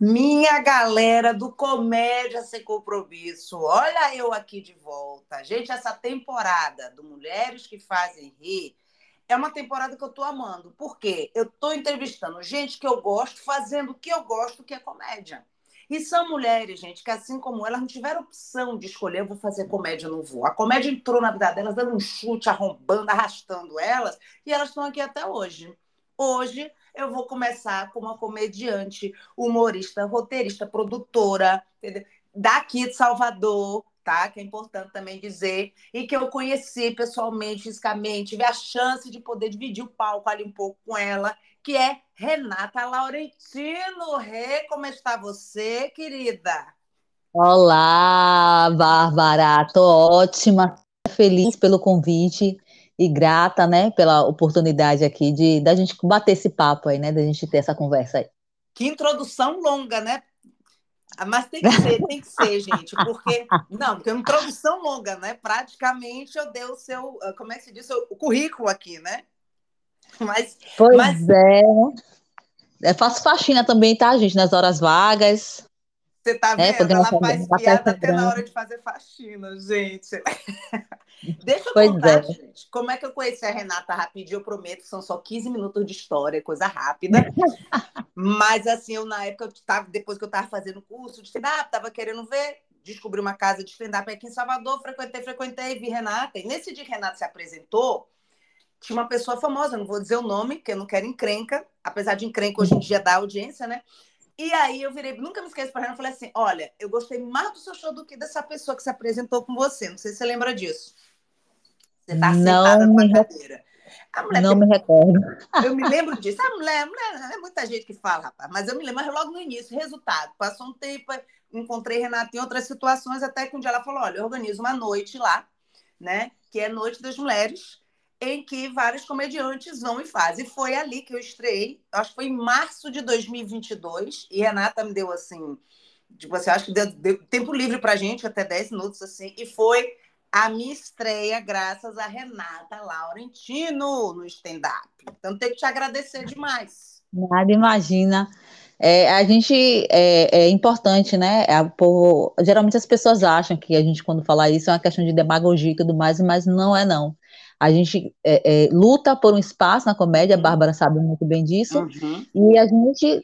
Minha galera do Comédia Sem Compromisso, olha eu aqui de volta. Gente, essa temporada do Mulheres que Fazem Rir é uma temporada que eu tô amando. Por quê? Eu tô entrevistando gente que eu gosto, fazendo o que eu gosto, que é comédia. E são mulheres, gente, que assim como elas não tiveram opção de escolher, eu vou fazer comédia, não vou. A comédia entrou na vida delas, dando um chute, arrombando, arrastando elas, e elas estão aqui até hoje. Hoje eu vou começar como uma comediante, humorista, roteirista, produtora, entendeu? daqui de Salvador, tá? Que é importante também dizer, e que eu conheci pessoalmente, fisicamente, tive a chance de poder dividir o palco ali um pouco com ela, que é Renata Laurentino. Rê, como está você, querida? Olá, Bárbara, tô ótima, feliz pelo convite e grata, né, pela oportunidade aqui de da gente bater esse papo aí, né, da gente ter essa conversa aí. Que introdução longa, né? Mas tem que ser, tem que ser, gente, porque não, porque é uma introdução longa, né? Praticamente eu dei o seu, como é que se diz, o currículo aqui, né? Mas, pois mas... é. Eu faço faxina também, tá, gente? Nas horas vagas. Você tá é, vendo? É, Ela faz piada até na hora de fazer faxina, gente. Deixa eu pois contar, é. gente, como é que eu conheci a Renata rapidinho. Eu prometo são só 15 minutos de história, coisa rápida. Mas, assim, eu na época, eu tava, depois que eu estava fazendo curso de stand-up, estava querendo ver, descobri uma casa de stand-up aqui em Salvador, frequentei, frequentei, vi Renata. E nesse dia que Renata se apresentou, tinha uma pessoa famosa, não vou dizer o nome, porque eu não quero encrenca, apesar de encrenca hoje em dia dar audiência, né? E aí eu virei, nunca me esqueço para ela, falei assim: olha, eu gostei mais do seu show do que dessa pessoa que se apresentou com você. Não sei se você lembra disso. Você está sentada numa cadeira. não tem... me recordo. Eu me lembro disso. A mulher, a mulher, é muita gente que fala, rapaz, mas eu me lembro, logo no início, resultado. Passou um tempo, encontrei Renata em outras situações, até que um dia ela falou: olha, eu organizo uma noite lá, né? Que é Noite das Mulheres em que vários comediantes vão e fazem. E foi ali que eu estreiei, acho que foi em março de 2022, e Renata me deu assim, tipo assim, acho que deu, deu tempo livre pra gente, até 10 minutos assim, e foi a minha estreia graças a Renata Laurentino no stand-up. Então tenho que te agradecer demais. Nada, imagina. É, a gente é, é importante, né? É, por, geralmente as pessoas acham que a gente, quando fala isso, é uma questão de demagogia e tudo mais, mas não é não. A gente é, é, luta por um espaço na comédia, a uhum. Bárbara sabe muito bem disso, uhum. e a gente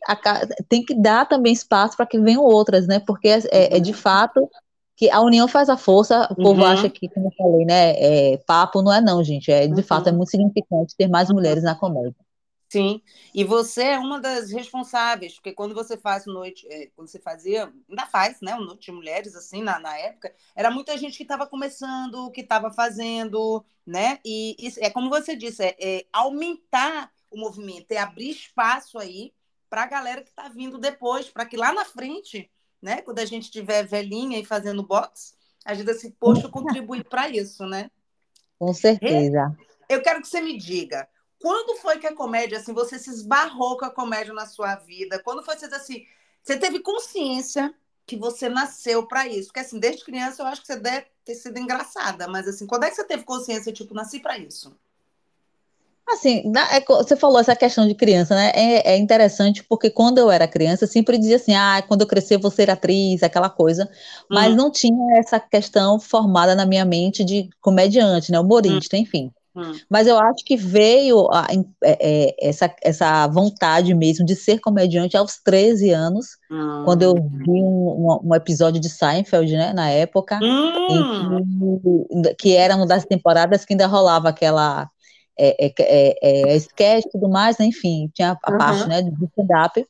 tem que dar também espaço para que venham outras, né? Porque é, é, de uhum. fato que a união faz a força, o povo uhum. acha que, como eu falei, né, é, papo não é não, gente, é, de fato é uhum. muito significante ter mais mulheres na comédia. Sim, e você é uma das responsáveis, porque quando você faz noite, é, quando você fazia, ainda faz, né, o Noite de Mulheres, assim, na, na época, era muita gente que estava começando, que estava fazendo, né, e isso, é como você disse, é, é aumentar o movimento, é abrir espaço aí para a galera que está vindo depois, para que lá na frente, né, quando a gente tiver velhinha e fazendo box, a gente assim, poxa, contribuir para isso, né? Com certeza. Eu quero que você me diga, quando foi que a comédia, assim, você se esbarrou com a comédia na sua vida? Quando foi você assim, você teve consciência que você nasceu para isso? Porque assim, desde criança eu acho que você deve ter sido engraçada, mas assim, quando é que você teve consciência, tipo, nasci para isso? Assim, é você falou essa questão de criança, né? É, é, interessante porque quando eu era criança, eu sempre dizia assim: ah, quando eu crescer, vou ser atriz, aquela coisa. Mas hum. não tinha essa questão formada na minha mente de comediante, né? Humorista, hum. enfim. Hum. Mas eu acho que veio a, é, é, essa, essa vontade mesmo de ser comediante aos 13 anos, hum. quando eu vi um, um, episódio de Seinfeld, né, na época, hum. que, que, era uma das temporadas que ainda rolava aquela é, é, é, é sketch e tudo mais, né, enfim, tinha a uhum. parte né, do stand-up.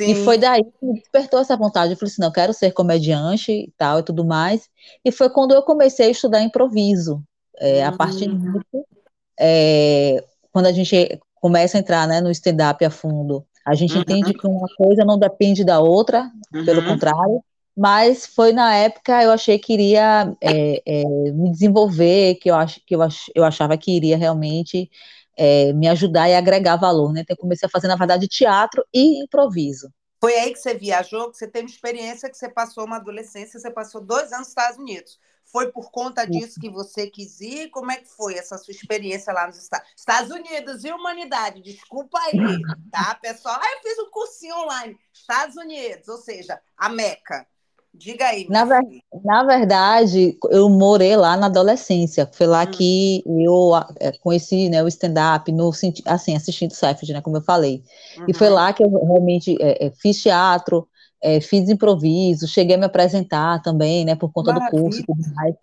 E foi daí que me despertou essa vontade. Eu falei assim, não, eu quero ser comediante e tal e tudo mais. E foi quando eu comecei a estudar improviso. É, a partir hum. disso, é, quando a gente começa a entrar né, no stand-up a fundo, a gente uhum. entende que uma coisa não depende da outra, uhum. pelo contrário, mas foi na época eu achei que iria é, é, me desenvolver, que eu, ach, que eu, ach, eu achava que iria realmente é, me ajudar e agregar valor, né? Então, eu comecei a fazer, na verdade, teatro e improviso. Foi aí que você viajou, que você teve experiência, que você passou uma adolescência, você passou dois anos nos Estados Unidos. Foi por conta disso que você quis ir? Como é que foi essa sua experiência lá nos Estados, Estados Unidos e humanidade? Desculpa aí, tá, pessoal? Ah, eu fiz um cursinho online. Estados Unidos, ou seja, a Meca. Diga aí. Na, ver, na, verdade, eu morei lá na adolescência. Foi lá hum. que eu é, conheci né, o stand-up, assim, assistindo Seinfeld, né, como eu falei. Uhum. E foi uhum. lá que eu realmente é, é, fiz teatro, é, fiz improviso, cheguei a me apresentar também, né, por conta Maravilha. do curso e tudo mais.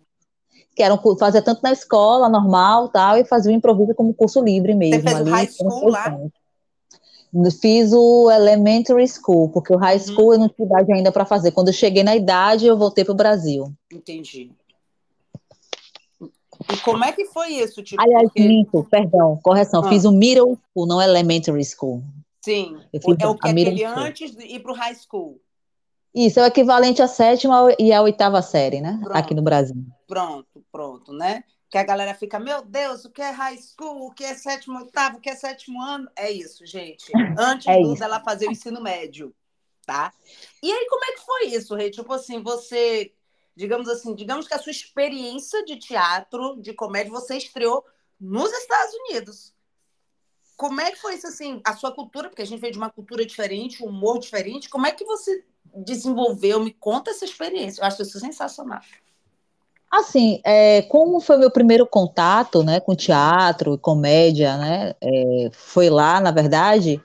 Que era um, fazia tanto na escola, normal, tal, e fazia o improviso como curso livre mesmo. Você fez ali, high school lá? Fiz o elementary school, porque o high uhum. school uhum. eu não tinha idade ainda para fazer. Quando eu cheguei na idade, eu voltei para o Brasil. Entendi. E como é que foi isso? Tipo, Aliás, porque... minto, perdão, correção. Ah. Fiz o middle school, não elementary school. Sim, é o que é aquele antes de ir para o high school. Isso, é o equivalente à sétima e à oitava série, né? Pronto, Aqui no Brasil. Pronto, pronto, né? Que a galera fica, meu Deus, o que é high school, o que é sétimo, oitavo, o que é sétimo ano? É isso, gente. Antes é dela fazer o ensino médio, tá? E aí, como é que foi isso, Rei? Tipo assim, você, digamos assim, digamos que a sua experiência de teatro, de comédia, você estreou nos Estados Unidos. Como é que foi isso, assim, a sua cultura, porque a gente veio de uma cultura diferente, um humor diferente, como é que você desenvolveu? Me conta essa experiência. Eu acho isso sensacional. Assim, é, como foi meu primeiro contato, né, com teatro, comédia, né, é, foi lá, na verdade,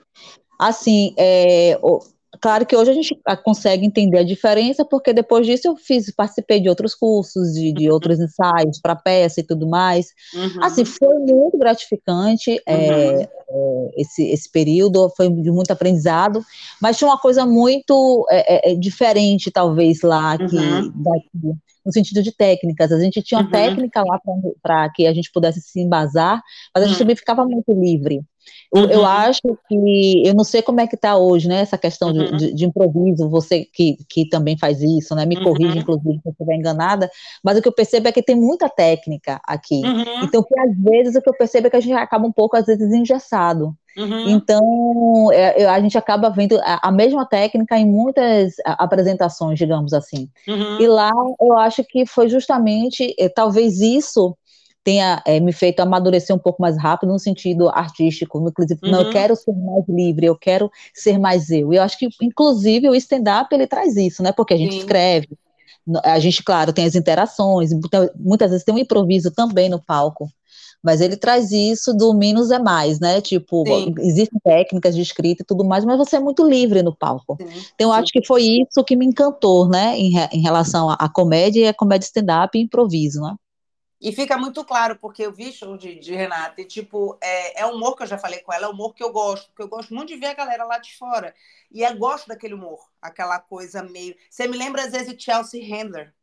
assim, é, Claro que hoje a gente consegue entender a diferença, porque depois disso eu fiz, participei de outros cursos, de, de uhum. outros ensaios para peça e tudo mais. Uhum. Assim, foi muito gratificante é, uhum. é, esse, esse período, foi de muito aprendizado, mas tinha uma coisa muito é, é, é diferente, talvez, lá, que, uhum. daqui, no sentido de técnicas. A gente tinha uma uhum. técnica lá para que a gente pudesse se embasar, mas a gente uhum. também ficava muito livre. Uhum. Eu acho que, eu não sei como é que está hoje, né, essa questão uhum. de, de, improviso, você que, que também faz isso, né, me uhum. corrija, inclusive, se eu estiver enganada, mas o que eu percebo é que tem muita técnica aqui, uhum. então, que às vezes, o que eu percebo é que a gente acaba um pouco, às vezes, engessado, Uhum. Então, é, a gente acaba vendo a, a, mesma técnica em muitas apresentações, digamos assim. Uhum. E lá eu acho que foi justamente, é, talvez isso tenha é, me feito amadurecer um pouco mais rápido no sentido artístico, inclusive, uhum. não, eu uhum. quero ser mais livre, eu quero ser mais eu. E eu acho que, inclusive, o stand-up, ele traz isso, né, porque a gente Sim. escreve, a gente, claro, tem as interações, muitas vezes tem um improviso também no palco, mas ele traz isso do menos é mais, né? Tipo, Sim. existem técnicas de escrita e tudo mais, mas você é muito livre no palco. Sim. Então, eu acho que foi isso que me encantou, né, em, em relação à comédia e a comédia stand-up e improviso, né? E fica muito claro, porque eu vi show de, de Renata, e tipo, é, é humor que eu já falei com ela, é humor que eu gosto, porque eu gosto muito de ver a galera lá de fora. E eu gosto daquele humor, aquela coisa meio. Você me lembra às vezes de Chelsea Handler.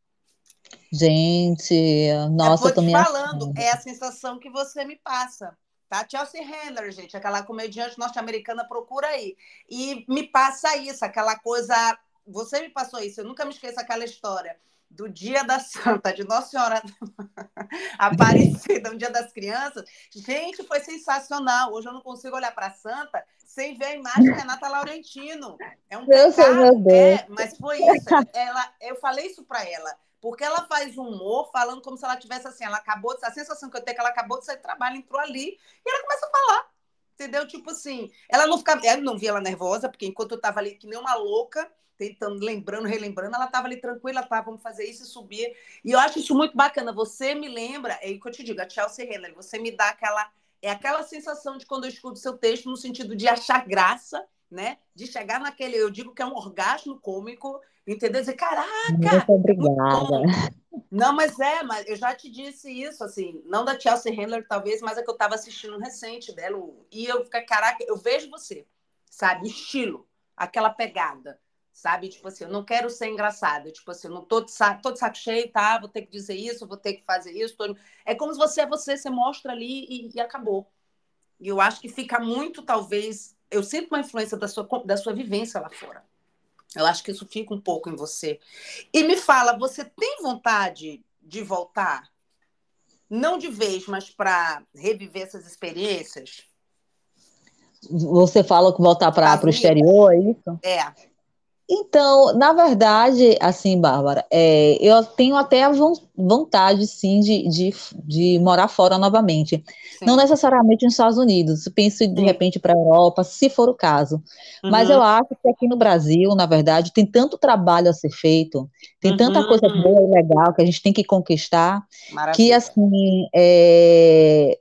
Gente, nossa, eu tô me falando, achando. é a sensação que você me passa. Tá? Chelsea Handler, gente, aquela comediante norte-americana, procura aí. E me passa isso, aquela coisa. Você me passou isso, eu nunca me esqueço aquela história do Dia da Santa, de Nossa Senhora Aparecida, no Dia das Crianças. Gente, foi sensacional. Hoje eu não consigo olhar para a Santa sem ver a imagem de Renata Laurentino. É um Deus pecado, é, mas foi isso. Ela, eu falei isso para ela. Porque ela faz humor falando como se ela tivesse assim, ela acabou de, a sensação que eu tenho é que ela acabou de sair do trabalho, entrou ali e ela começa a falar. Entendeu? Tipo assim, ela não ficava, eu não via ela nervosa, porque enquanto eu tava ali que nem uma louca, tentando, lembrando, relembrando, ela estava ali tranquila, tá, vamos fazer isso e subir. E eu acho isso muito bacana. Você me lembra, é o que eu te digo, a Chelsea Handler, você me dá aquela, é aquela sensação de quando eu escuto seu texto, no sentido de achar graça, né? De chegar naquele, eu digo que é um orgasmo cômico, entendeu? Dizer, caraca! Muito obrigada. Não, mas é, mas eu já te disse isso, assim, não da Chelsea Handler, talvez, mas é que eu estava assistindo um recente dela, e eu fiquei, caraca, eu vejo você, sabe? O estilo, aquela pegada sabe? Tipo assim, eu não quero ser engraçada. Tipo assim, eu não tô de, saco, tô de saco cheio, tá? Vou ter que dizer isso, vou ter que fazer isso. Tô... É como se você é você, você mostra ali e, e, acabou. E eu acho que fica muito, talvez. Eu sinto uma influência da sua, da sua vivência lá fora. Eu acho que isso fica um pouco em você. E me fala, você tem vontade de voltar? Não de vez, mas para reviver essas experiências? Você fala que voltar para o exterior, é isso? É. Então, na verdade, assim, Bárbara, é, eu tenho até a vontade, sim, de, de, de morar fora novamente. Sim. Não necessariamente nos Estados Unidos, penso de sim. repente para a Europa, se for o caso. Uhum. Mas eu acho que aqui no Brasil, na verdade, tem tanto trabalho a ser feito, tem uhum. tanta coisa boa e legal que a gente tem que conquistar, Maravilha. que, assim, é,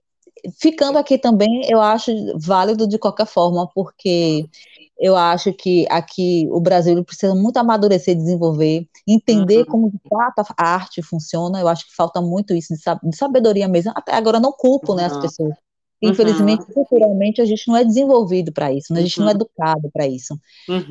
ficando aqui também, eu acho válido de qualquer forma, porque eu acho que aqui o Brasil precisa muito amadurecer, desenvolver, entender uhum. como de fato a arte funciona. Eu acho que falta muito isso de sabedoria mesmo. Até agora não culpo uhum. né, as uhum. pessoas. Infelizmente, uhum. culturalmente, a gente não é desenvolvido para isso, né? a gente não é uhum. educado para isso.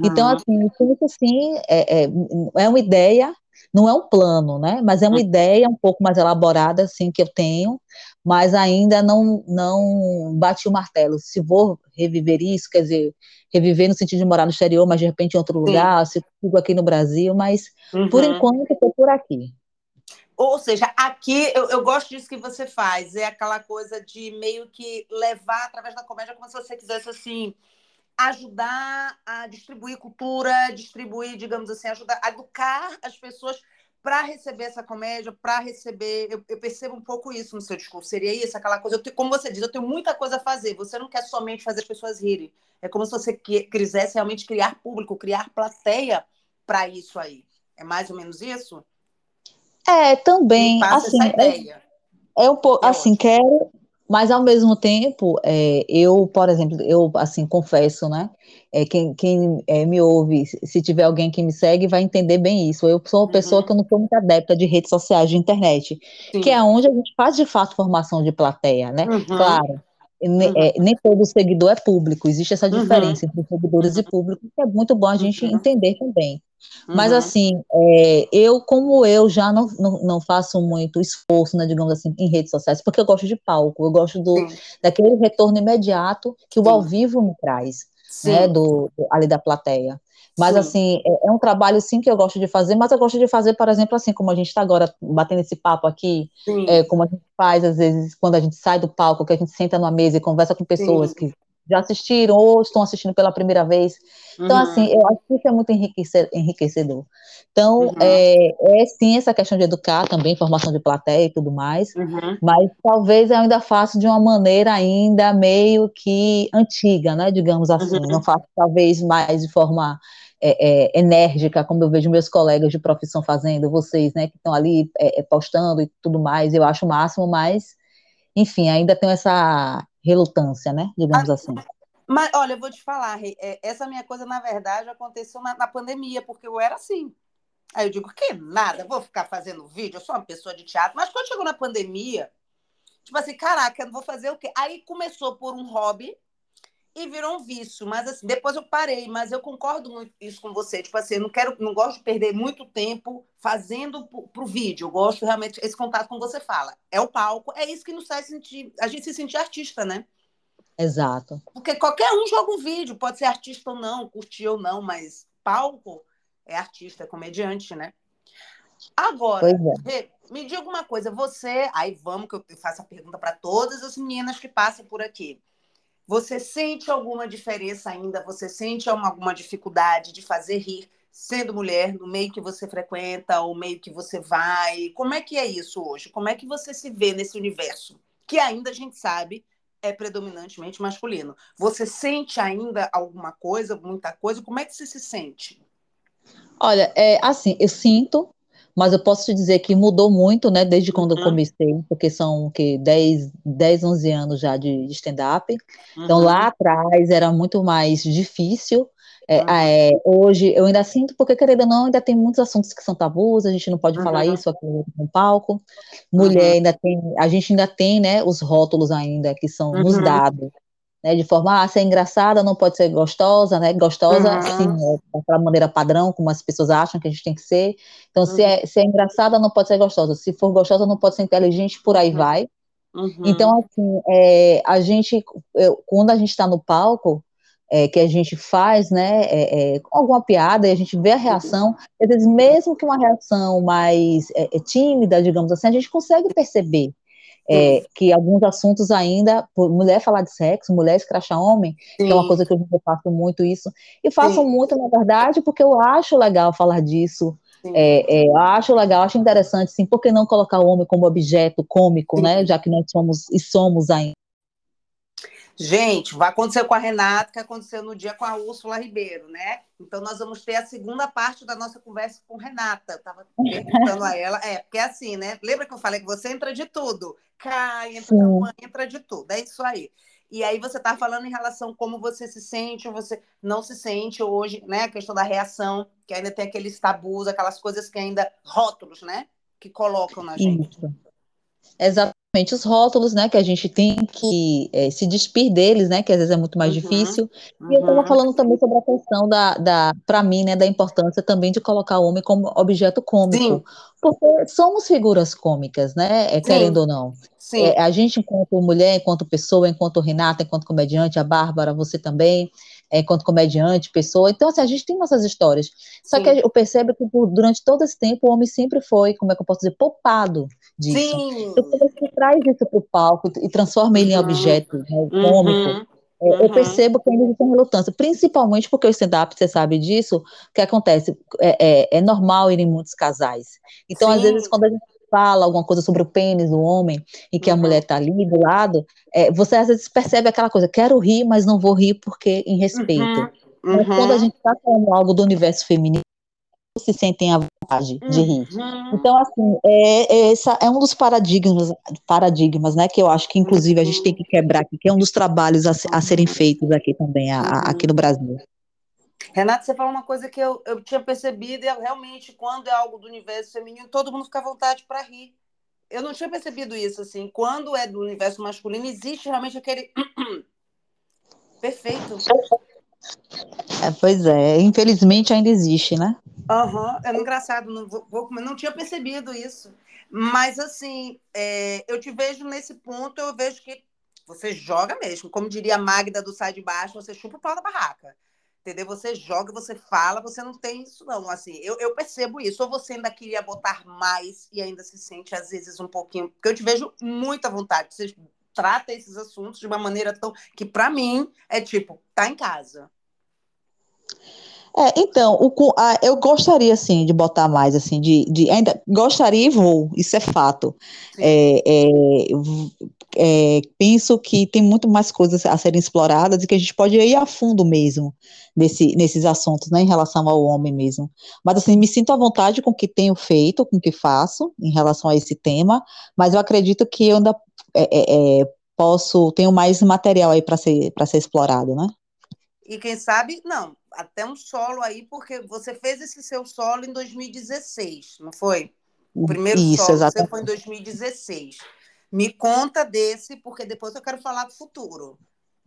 Então, uhum. assim, isso assim é, é, é uma ideia não é um plano, né? Mas é uma ideia um pouco mais elaborada, assim, que eu tenho, mas ainda não, não bati o martelo. Se vou reviver isso, quer dizer, reviver no sentido de morar no exterior, mas de repente em outro Sim. lugar, se fico aqui no Brasil, mas uhum. por enquanto estou por aqui. Ou seja, aqui eu, eu, gosto disso que você faz, é aquela coisa de meio que levar através da comédia como se você quisesse assim ajudar a distribuir cultura, distribuir, digamos assim, ajudar a educar as pessoas para receber essa comédia, para receber. Eu, eu, percebo um pouco isso no seu discurso. Seria isso, aquela coisa. Tenho, como você diz, eu tenho muita coisa a fazer. Você não quer somente fazer as pessoas rirem. É como se você quisesse realmente criar público, criar plateia para isso aí. É mais ou menos isso? É, também. assim, é, é, um pouco. É assim, ótimo. quero mas ao mesmo tempo, é, eu, por exemplo, eu assim confesso, né? É, quem quem é, me ouve, se tiver alguém que me segue, vai entender bem isso. Eu sou uma uhum. pessoa que eu não sou muito adepta de redes sociais, de internet, Sim. que é onde a gente faz de fato formação de plateia, né? Uhum. Claro. Uhum. É, nem todo seguidor é público, existe essa uhum. diferença entre seguidores e uhum. público, que é muito bom a gente uhum. entender também. Mas uhum. assim, é, eu, como eu já não, não, não, faço muito esforço, né, digamos assim, em redes sociais, porque eu gosto de palco, eu gosto do, daquele retorno imediato que Sim. o ao vivo me traz, sim. né, do, do, ali da plateia. Mas, sim. assim, é, é, um trabalho, sim, que eu gosto de fazer, mas eu gosto de fazer, por exemplo, assim, como a gente está agora batendo esse papo aqui, é, como a gente faz, às vezes, quando a gente sai do palco, que a gente senta numa mesa e conversa com pessoas sim. que já assistiram ou estão assistindo pela primeira vez. Então, uhum. assim, eu acho que isso é muito enriquecedor. Então, uhum. é, é, sim essa questão de educar também, formação de plateia e tudo mais, uhum. mas talvez eu ainda faça de uma maneira ainda meio que antiga, né, digamos assim, uhum. não faço talvez mais de forma é, é, enérgica, como eu vejo meus colegas de profissão fazendo, vocês, né, que estão ali é, é, postando e tudo mais, eu acho o máximo, mas, enfim, ainda tenho essa relutância, né? Digamos ah, assim. Mas, olha, eu vou te falar, é, essa minha coisa, na verdade, aconteceu na, na pandemia, porque eu era assim. Aí eu digo, que nada, vou ficar fazendo vídeo, eu sou uma pessoa de teatro. Mas quando chegou na pandemia, tipo assim, caraca, eu vou fazer o quê? Aí começou por um hobby e virou um vício. Mas assim, depois eu parei, mas eu concordo muito isso com você. Tipo assim, eu não quero, não gosto de perder muito tempo fazendo para o vídeo. Eu gosto realmente esse contato com você fala. É o palco, é isso que nos faz sentir, a gente se sentir artista, né? Exato. Porque qualquer um joga um vídeo, pode ser artista ou não, curtir ou não, mas palco é artista, é comediante, né? Agora, é. me diga uma coisa, você, aí vamos que eu faço a pergunta para todas as meninas que passam por aqui. Você sente alguma diferença ainda? Você sente alguma dificuldade de fazer rir sendo mulher no meio que você frequenta ou meio que você vai? Como é que é isso hoje? Como é que você se vê nesse universo que ainda a gente sabe é predominantemente masculino? Você sente ainda alguma coisa, muita coisa? Como é que você se sente? Olha, é assim, eu sinto mas eu posso te dizer que mudou muito, né, desde quando uhum. eu comecei, porque são que 10, 10, 11 anos já de, de stand-up. Uhum. Então lá atrás era muito mais difícil. É, uhum. é, hoje eu ainda sinto, porque querendo ou não, ainda tem muitos assuntos que são tabus, a gente não pode falar isso aqui no palco. Mulher ainda tem, a gente ainda tem, né, os rótulos ainda que são nos dados né, de forma, ah, ser engraçada não pode ser gostosa, né, gostosa, uhum. sim, é daquela maneira padrão, como as pessoas acham que a gente tem que ser, então, uhum. se, é, se é engraçada não pode ser gostosa, se for gostosa não pode ser inteligente, por aí uhum. vai, uhum. então, assim, é, a gente, eu, quando a gente está no palco, é, que a gente faz, né, é, é, com alguma piada, e a gente vê a reação, às vezes, mesmo que uma reação mais é, é tímida, digamos assim, a gente consegue perceber, é, que alguns assuntos ainda, mulher falar de sexo, mulher escrachar homem, Sim. que é uma coisa que eu faço muito isso, e faço Sim. muito, na verdade, porque eu acho legal falar disso, é, é, acho legal, acho interessante, sim, por que não colocar o homem como objeto cômico, sim. né, já que nós somos e somos ainda. Gente, vai acontecer com a Renata, que aconteceu no dia com a Úrsula Ribeiro, né? Então, nós vamos ter a segunda parte da nossa conversa com Renata. Eu estava perguntando a ela. É, porque é assim, né? Lembra que eu falei que você entra de tudo? Cai, entra mãe, entra de tudo. É isso aí. E aí você está falando em relação a como você se sente ou você não se sente hoje, né? A questão da reação, que ainda tem aqueles tabus, aquelas coisas que ainda rótulos, né? Que colocam na gente. Isso. Exatamente os rótulos, né, que a gente tem que é, se despir deles, né, que às vezes é muito mais uhum, difícil. Uhum. E eu estava falando também sobre a questão da, da para mim, né, da importância também de colocar o homem como objeto cômico, Sim. porque somos figuras cômicas, né, é, querendo ou não. É, a gente, enquanto mulher, enquanto pessoa, enquanto Renata, enquanto comediante, a Bárbara, você também, é, enquanto comediante, pessoa. Então, assim, a gente tem nossas histórias. Só Sim. que eu percebo que durante todo esse tempo o homem sempre foi, como é que eu posso dizer, poupado disso. Sim. Então, quando você traz isso para o palco e transforma ele uhum. em objeto né, uhum. cômico, é, uhum. eu percebo que ainda tem relutância, principalmente porque o stand-up, você sabe disso, o que acontece? É, é, é normal ir em muitos casais. Então, Sim. às vezes, quando a gente fala alguma coisa sobre o pênis do homem e que uhum. a mulher está ali do lado, é, você às vezes percebe aquela coisa, quero rir, mas não vou rir porque em respeito. Uhum. Mas quando a uhum. gente está falando algo do universo feminino, se sentem à vontade de rir. Uhum. Então, assim, é, é, essa é um dos paradigmas, paradigmas, né, que eu acho que, inclusive, a gente tem que quebrar aqui, que é um dos trabalhos a, a serem feitos aqui também, a, a, aqui no Brasil. Renata, você falou uma coisa que eu, eu tinha percebido, e é realmente, quando é algo do universo feminino, todo mundo fica à vontade para rir. Eu não tinha percebido isso, assim. Quando é do universo masculino, existe realmente aquele. Perfeito. É, pois é, infelizmente ainda existe, né? Aham, uhum. é engraçado, não, vou, não tinha percebido isso. Mas, assim, é, eu te vejo nesse ponto, eu vejo que você joga mesmo. Como diria a Magda do Sai de Baixo, você chupa o pau da barraca entendeu? Você joga, você fala, você não tem isso, não. Assim, eu, eu percebo isso. Ou você ainda queria botar mais e ainda se sente, às vezes, um pouquinho. Porque eu te vejo muita vontade. Você trata esses assuntos de uma maneira tão. que, para mim, é tipo, tá em casa. É, então, o, a, eu gostaria, assim, de botar mais, assim, de, de ainda gostaria e vou, isso é fato. É, é, é, penso que tem muito mais coisas a serem exploradas e que a gente pode ir a fundo mesmo nesse, nesses assuntos, né, em relação ao homem mesmo. Mas, assim, me sinto à vontade com o que tenho feito, com o que faço em relação a esse tema, mas eu acredito que eu ainda é, é, posso, tenho mais material aí para ser, ser explorado, né? E quem sabe, não, até um solo aí, porque você fez esse seu solo em 2016, não foi? O primeiro Isso, solo exatamente. você foi em 2016. Me conta desse, porque depois eu quero falar do futuro.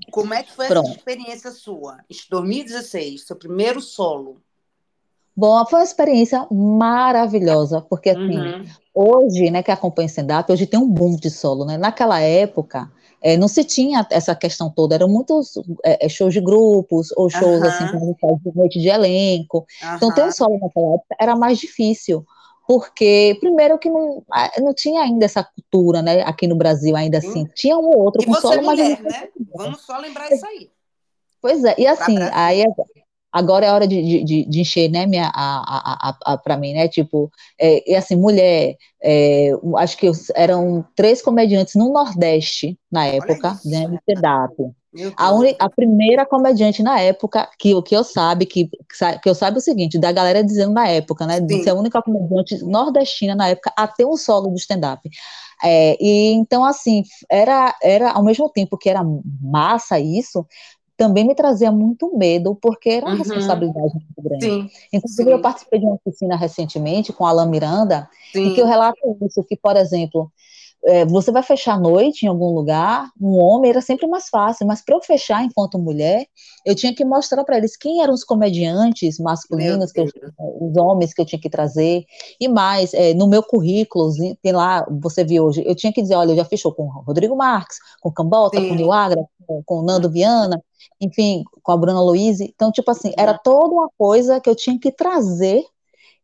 Como é que foi Pronto. essa experiência sua? Em 2016, seu primeiro solo. Bom, foi uma experiência maravilhosa, porque assim, uhum. hoje, né, que acompanha stand-up, hoje tem um boom de solo, né? Naquela época, é, não se tinha essa questão toda, eram muitos é, é shows de grupos, ou shows uhum. assim, como de noite de elenco. Uhum. Então, ter um solo naquela época era mais difícil, porque, primeiro, que não, não tinha ainda essa cultura, né, aqui no Brasil, ainda assim. Sim. Tinha um ou outro e você mulher, mas. Né? Vamos só lembrar isso aí. Pois é, e assim, aí agora é hora de, de, de encher, né, minha, a, a, a, para mim, né, tipo, é, e assim, mulher, é, acho que eram três comediantes no Nordeste, na época, isso, né, no stand A, a, primeira comediante na época, que, que eu sabe, que, que eu sabe o seguinte, da galera dizendo na época, né, de ser a única comediante nordestina na época a ter um solo do stand-up. É, e então, assim, era, era ao mesmo tempo que era massa isso, também me trazia muito medo, porque era uma uhum. responsabilidade muito grande. Sim, Inclusive, sim. eu participei de uma oficina recentemente com a Alain Miranda, sim. em que eu relato isso, que, por exemplo, é, você vai fechar a noite em algum lugar, um homem era sempre mais fácil, mas para eu fechar enquanto mulher, eu tinha que mostrar para eles quem eram os comediantes masculinos, eu, os homens que eu tinha que trazer, e mais, é, no meu currículo, tem lá, você viu hoje, eu tinha que dizer, olha, eu já fechou com Rodrigo Marques, com Cambota, Sim. com Nil Agra, com, com Nando Viana, enfim, com a Bruna Luiz, então, tipo assim, era toda uma coisa que eu tinha que trazer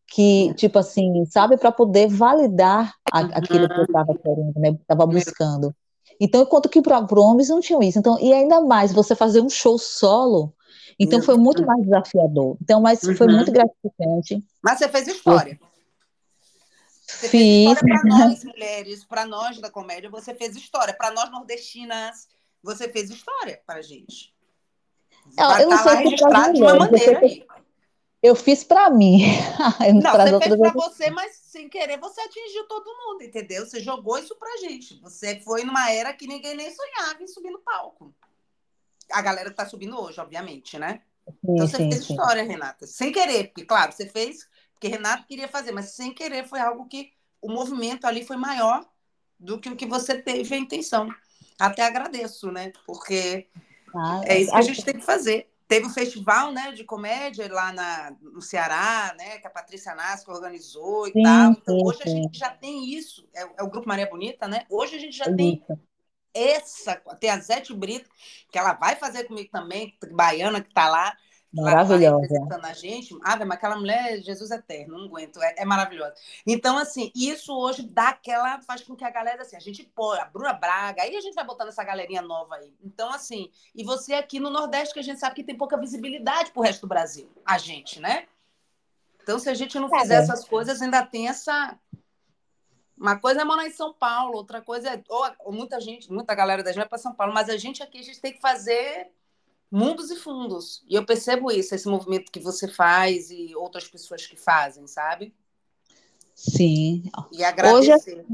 que, tipo assim, sabe, para poder validar a, aquilo que eu estava querendo, né? Estava buscando. Então, enquanto que para homens não tinham isso. Então, e ainda mais, você fazer um show solo, então foi muito mais desafiador. Então, mas foi muito uhum. gratificante. Mas você fez história. Você Fiz. para nós, mulheres, para nós da comédia, você fez história. Para nós nordestinas, você fez história para gente. Não, eu não tá sei registrado de uma maneira aí. Eu fiz para mim. não, você fez para você, mas sem querer você atingiu todo mundo, entendeu? Você jogou isso pra gente. Você foi numa era que ninguém nem sonhava em subir no palco. A galera que tá subindo hoje, obviamente, né? Sim, então você sim, fez sim. história, Renata. Sem querer, porque, claro, você fez porque Renato queria fazer, mas sem querer foi algo que o movimento ali foi maior do que o que você teve a intenção. Até agradeço, né? Porque ah, é isso que a gente tem que fazer. Teve um festival né, de comédia lá na, no Ceará, né, que a Patrícia Nasco organizou e sim, tal. Então, sim, hoje sim. a gente já tem isso. É, é, o Grupo Maria Bonita, né? Hoje a gente já é tem essa. Tem a Zete Brito, que ela vai fazer comigo também, baiana que está lá. Maravilhosa. representando a gente. Ah, mas aquela mulher, Jesus eterno, não aguento, é, é maravilhosa. Então, assim, isso hoje dá aquela. faz com que a galera, assim, a gente põe a Bruna Braga, aí a gente vai botando essa galerinha nova aí. Então, assim, e você aqui no Nordeste, que a gente sabe que tem pouca visibilidade pro resto do Brasil, a gente, né? Então, se a gente não é, fizer é. essas coisas, ainda tem essa. Uma coisa é morar em São Paulo, outra coisa é. Ou muita gente, muita galera da gente vai para São Paulo, mas a gente aqui, a gente tem que fazer mundos e fundos. E eu percebo isso, esse movimento que você faz e outras pessoas que fazem, sabe? Sim. E agradecer. Hoje,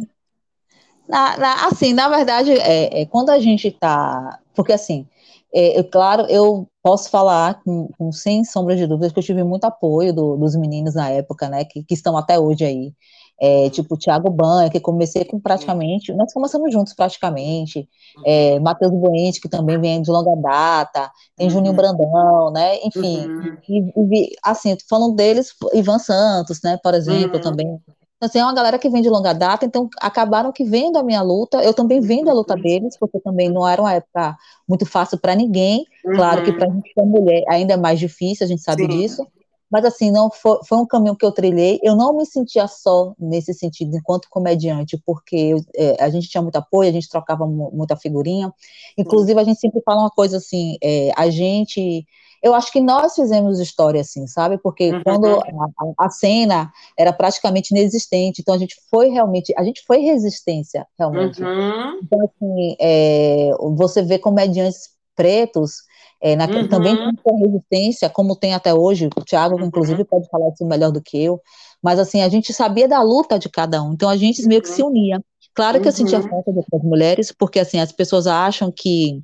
na, na, assim, na verdade, é, é quando a gente está. Porque, assim, é, é, claro, eu posso falar com, com, sem sombra de dúvidas que eu tive muito apoio do, dos meninos na época, né, que, que estão até hoje aí é, tipo Thiago Banha, que comecei com praticamente, nós começamos juntos praticamente, é, uhum. Matheus Buente, que também vem de longa data, tem uhum. Juninho Brandão, né, enfim, uhum. e, e, assim, falando deles, Ivan Santos, né, por exemplo, uhum. também, então, assim, é uma galera que vem de longa data, então acabaram que vendo a minha luta, eu também vendo a luta uhum. deles, porque também não era uma época muito fácil para ninguém, claro que para a gente que é mulher ainda é mais difícil, a gente sabe Sim. disso, mas assim, não foi, foi um caminho que eu trilhei. Eu não me sentia só nesse sentido, enquanto comediante, porque eu, é, a gente tinha muito apoio, a gente trocava muita figurinha. Inclusive, a gente sempre fala uma coisa assim: é, a gente. Eu acho que nós fizemos história assim, sabe? Porque uhum. quando a, a, cena era praticamente inexistente, então a gente foi realmente, a gente foi resistência, realmente. Uhum. Então, assim, é, você vê comediantes pretos é, na, uhum. Também tem resistência, como tem até hoje, o Thiago, uhum. inclusive, pode falar isso melhor do que eu, mas assim, a gente sabia da luta de cada um, então a gente meio que se uhum. unia. Claro que eu sentia uhum. falta das mulheres, porque assim, as pessoas acham que,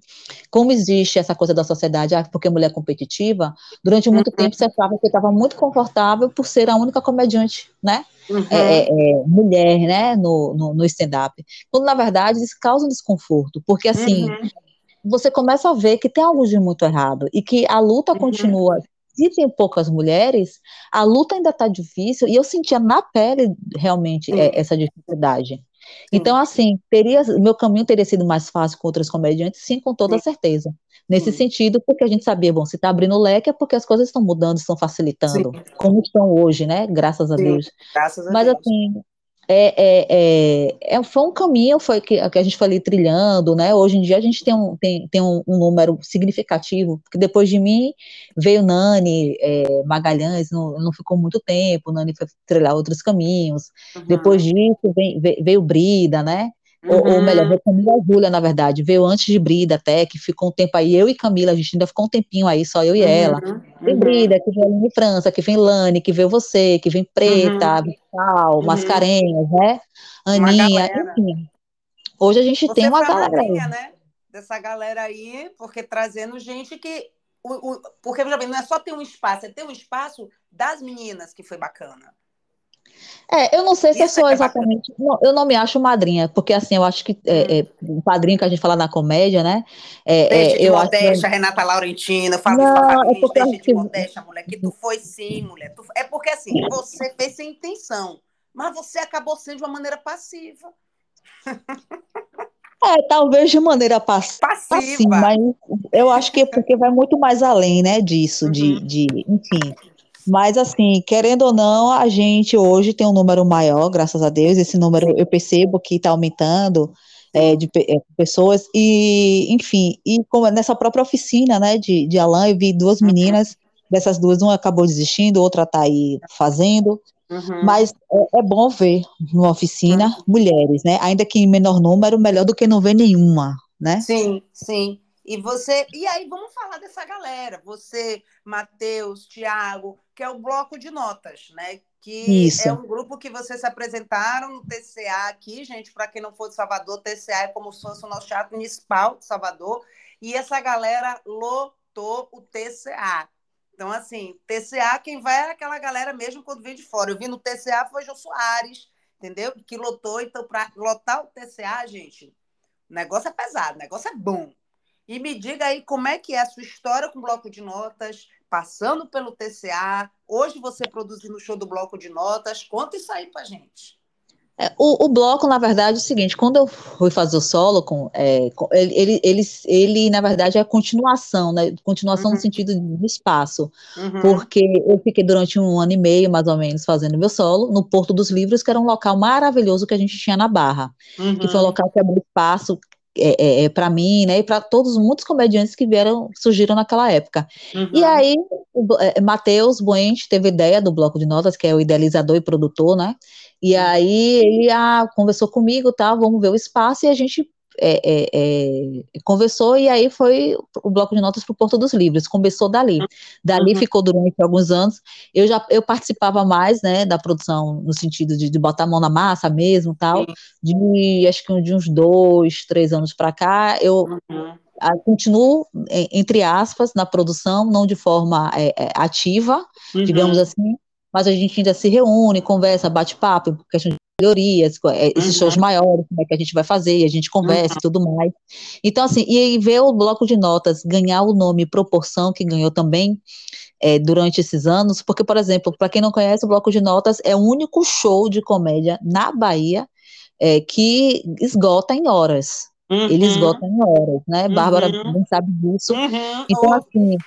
como existe essa coisa da sociedade, ah, porque mulher é competitiva, durante muito uhum. tempo você achava que estava muito confortável por ser a única comediante, né? Uhum. É, é, é mulher, né, no, no, no stand-up. Quando, na verdade, isso causa um desconforto, porque assim, uhum você começa a ver que tem algo de muito errado e que a luta uhum. continua. Se tem poucas mulheres, a luta ainda está difícil e eu sentia na pele realmente é, essa dificuldade. Sim. Então, assim, teria, meu caminho teria sido mais fácil com outras comediantes, sim, com toda sim. certeza. Nesse sim. sentido, porque a gente sabia, bom, se está abrindo o leque é porque as coisas estão mudando, estão facilitando, como estão hoje, né? Graças a Deus. Graças a Mas, Deus. assim, é, é, é, é, foi um caminho foi que, que a gente foi ali trilhando, né? Hoje em dia a gente tem um, tem, tem um, um número significativo, porque depois de mim veio Nani é, Magalhães, não, não ficou muito tempo, Nani foi trilhar outros caminhos. Uhum. Depois disso veio, veio Brida, né? Uhum. Ou, ou, melhor, uhum. veio Camila Júlia, na verdade, veio antes de Brida até, que ficou um tempo aí, eu e Camila, a gente ainda ficou um tempinho aí, só eu e uhum. ela. Vem Brida, que vem Aline França, que vem Lani, que veio você, que vem Preta, uhum. Vital, uhum. Mascarenhas, né? Aninha, enfim. Hoje a gente você tem uma galera aí. né? Dessa galera aí, porque trazendo gente que o, o, porque, veja bem, não é só ter um espaço, é ter um espaço das meninas que foi bacana. É, eu não sei se Isso eu sou é exatamente. Não, eu não me acho madrinha, porque assim, eu acho que é, hum. é, o padrinho que a gente fala na comédia, né? É, deixa é, de eu modéstia, acho... Renata Laurentina, fala não, isso pra é deixa de que... modéstia, mulher, que tu foi sim, mulher. Tu... É porque assim, você fez sem intenção, mas você acabou sendo de uma maneira passiva. É, talvez de maneira pass passiva, assim, mas eu acho que é porque vai muito mais além, né, disso, uhum. de, de, enfim. Mas, assim, querendo ou não, a gente hoje tem um número maior, graças a Deus. Esse número eu percebo que está aumentando é, de é, pessoas. E, enfim, e como nessa própria oficina né, de, de Alain, eu vi duas uhum. meninas, dessas duas, uma acabou desistindo, outra está aí fazendo. Uhum. Mas é, é, bom ver numa oficina uhum. mulheres, né? Ainda que em menor número, melhor do que não ver nenhuma, né? Sim, sim. E você, e aí vamos falar dessa galera, você, Matheus, Tiago, que é o bloco de notas, né? Que Isso. é um grupo que vocês se apresentaram no TCA aqui, gente, para quem não for de Salvador, TCA é como se fosse o nosso teatro municipal de Salvador, e essa galera lotou o TCA. Então, assim, TCA, quem vai é aquela galera mesmo quando vem de fora. Eu vi no TCA foi Jô Soares, entendeu? Que lotou. Então, para lotar o TCA, gente, o negócio é pesado, o negócio é bom. E me diga aí como é que é a sua história com o bloco de notas, passando pelo TCA, hoje você produzindo o show do bloco de notas. Conta isso aí pra gente. É, o, o, bloco, na verdade, é o seguinte, quando eu fui fazer o solo, com, é, ele, ele, ele, na verdade, é continuação, né? Continuação uhum. no sentido de espaço. Uhum. Porque eu fiquei durante um ano e meio, mais ou menos, fazendo meu solo, no Porto dos Livros, que era um local maravilhoso que a gente tinha na Barra. Uhum. Que foi um uhum. local que abriu espaço é, é, é para mim, né, e para todos muitos comediantes que vieram, surgiram naquela época. Uhum. E aí, é, Matheus Buente teve ideia do bloco de notas, que é o idealizador e produtor, né? E aí ele ah, conversou comigo, tá? Vamos ver o espaço e a gente é, é, é, conversou e aí foi o bloco de notas para o Porto dos Livros, começou dali. Dali uhum. ficou durante alguns anos. Eu já eu participava mais, né, da produção no sentido de, de botar a mão na massa mesmo, tal. De acho que de uns dois, três anos para cá, eu uhum. a, continuo entre aspas na produção, não de forma é, é, ativa, uhum. digamos assim, mas a gente ainda se reúne, conversa, bate papo, questão de melhorias, é, esses uhum. shows maiores, como é que a gente vai fazer, a gente conversa uhum. e tudo mais. Então, assim, e ver o bloco de notas ganhar o nome Proporção, que ganhou também é, durante esses anos, porque, por exemplo, para quem não conhece, o bloco de notas é o único show de comédia na Bahia é, que esgota em horas. Uhum. Ele esgota em horas, né? Bárbara não uhum. sabe disso. Uhum. Então, assim,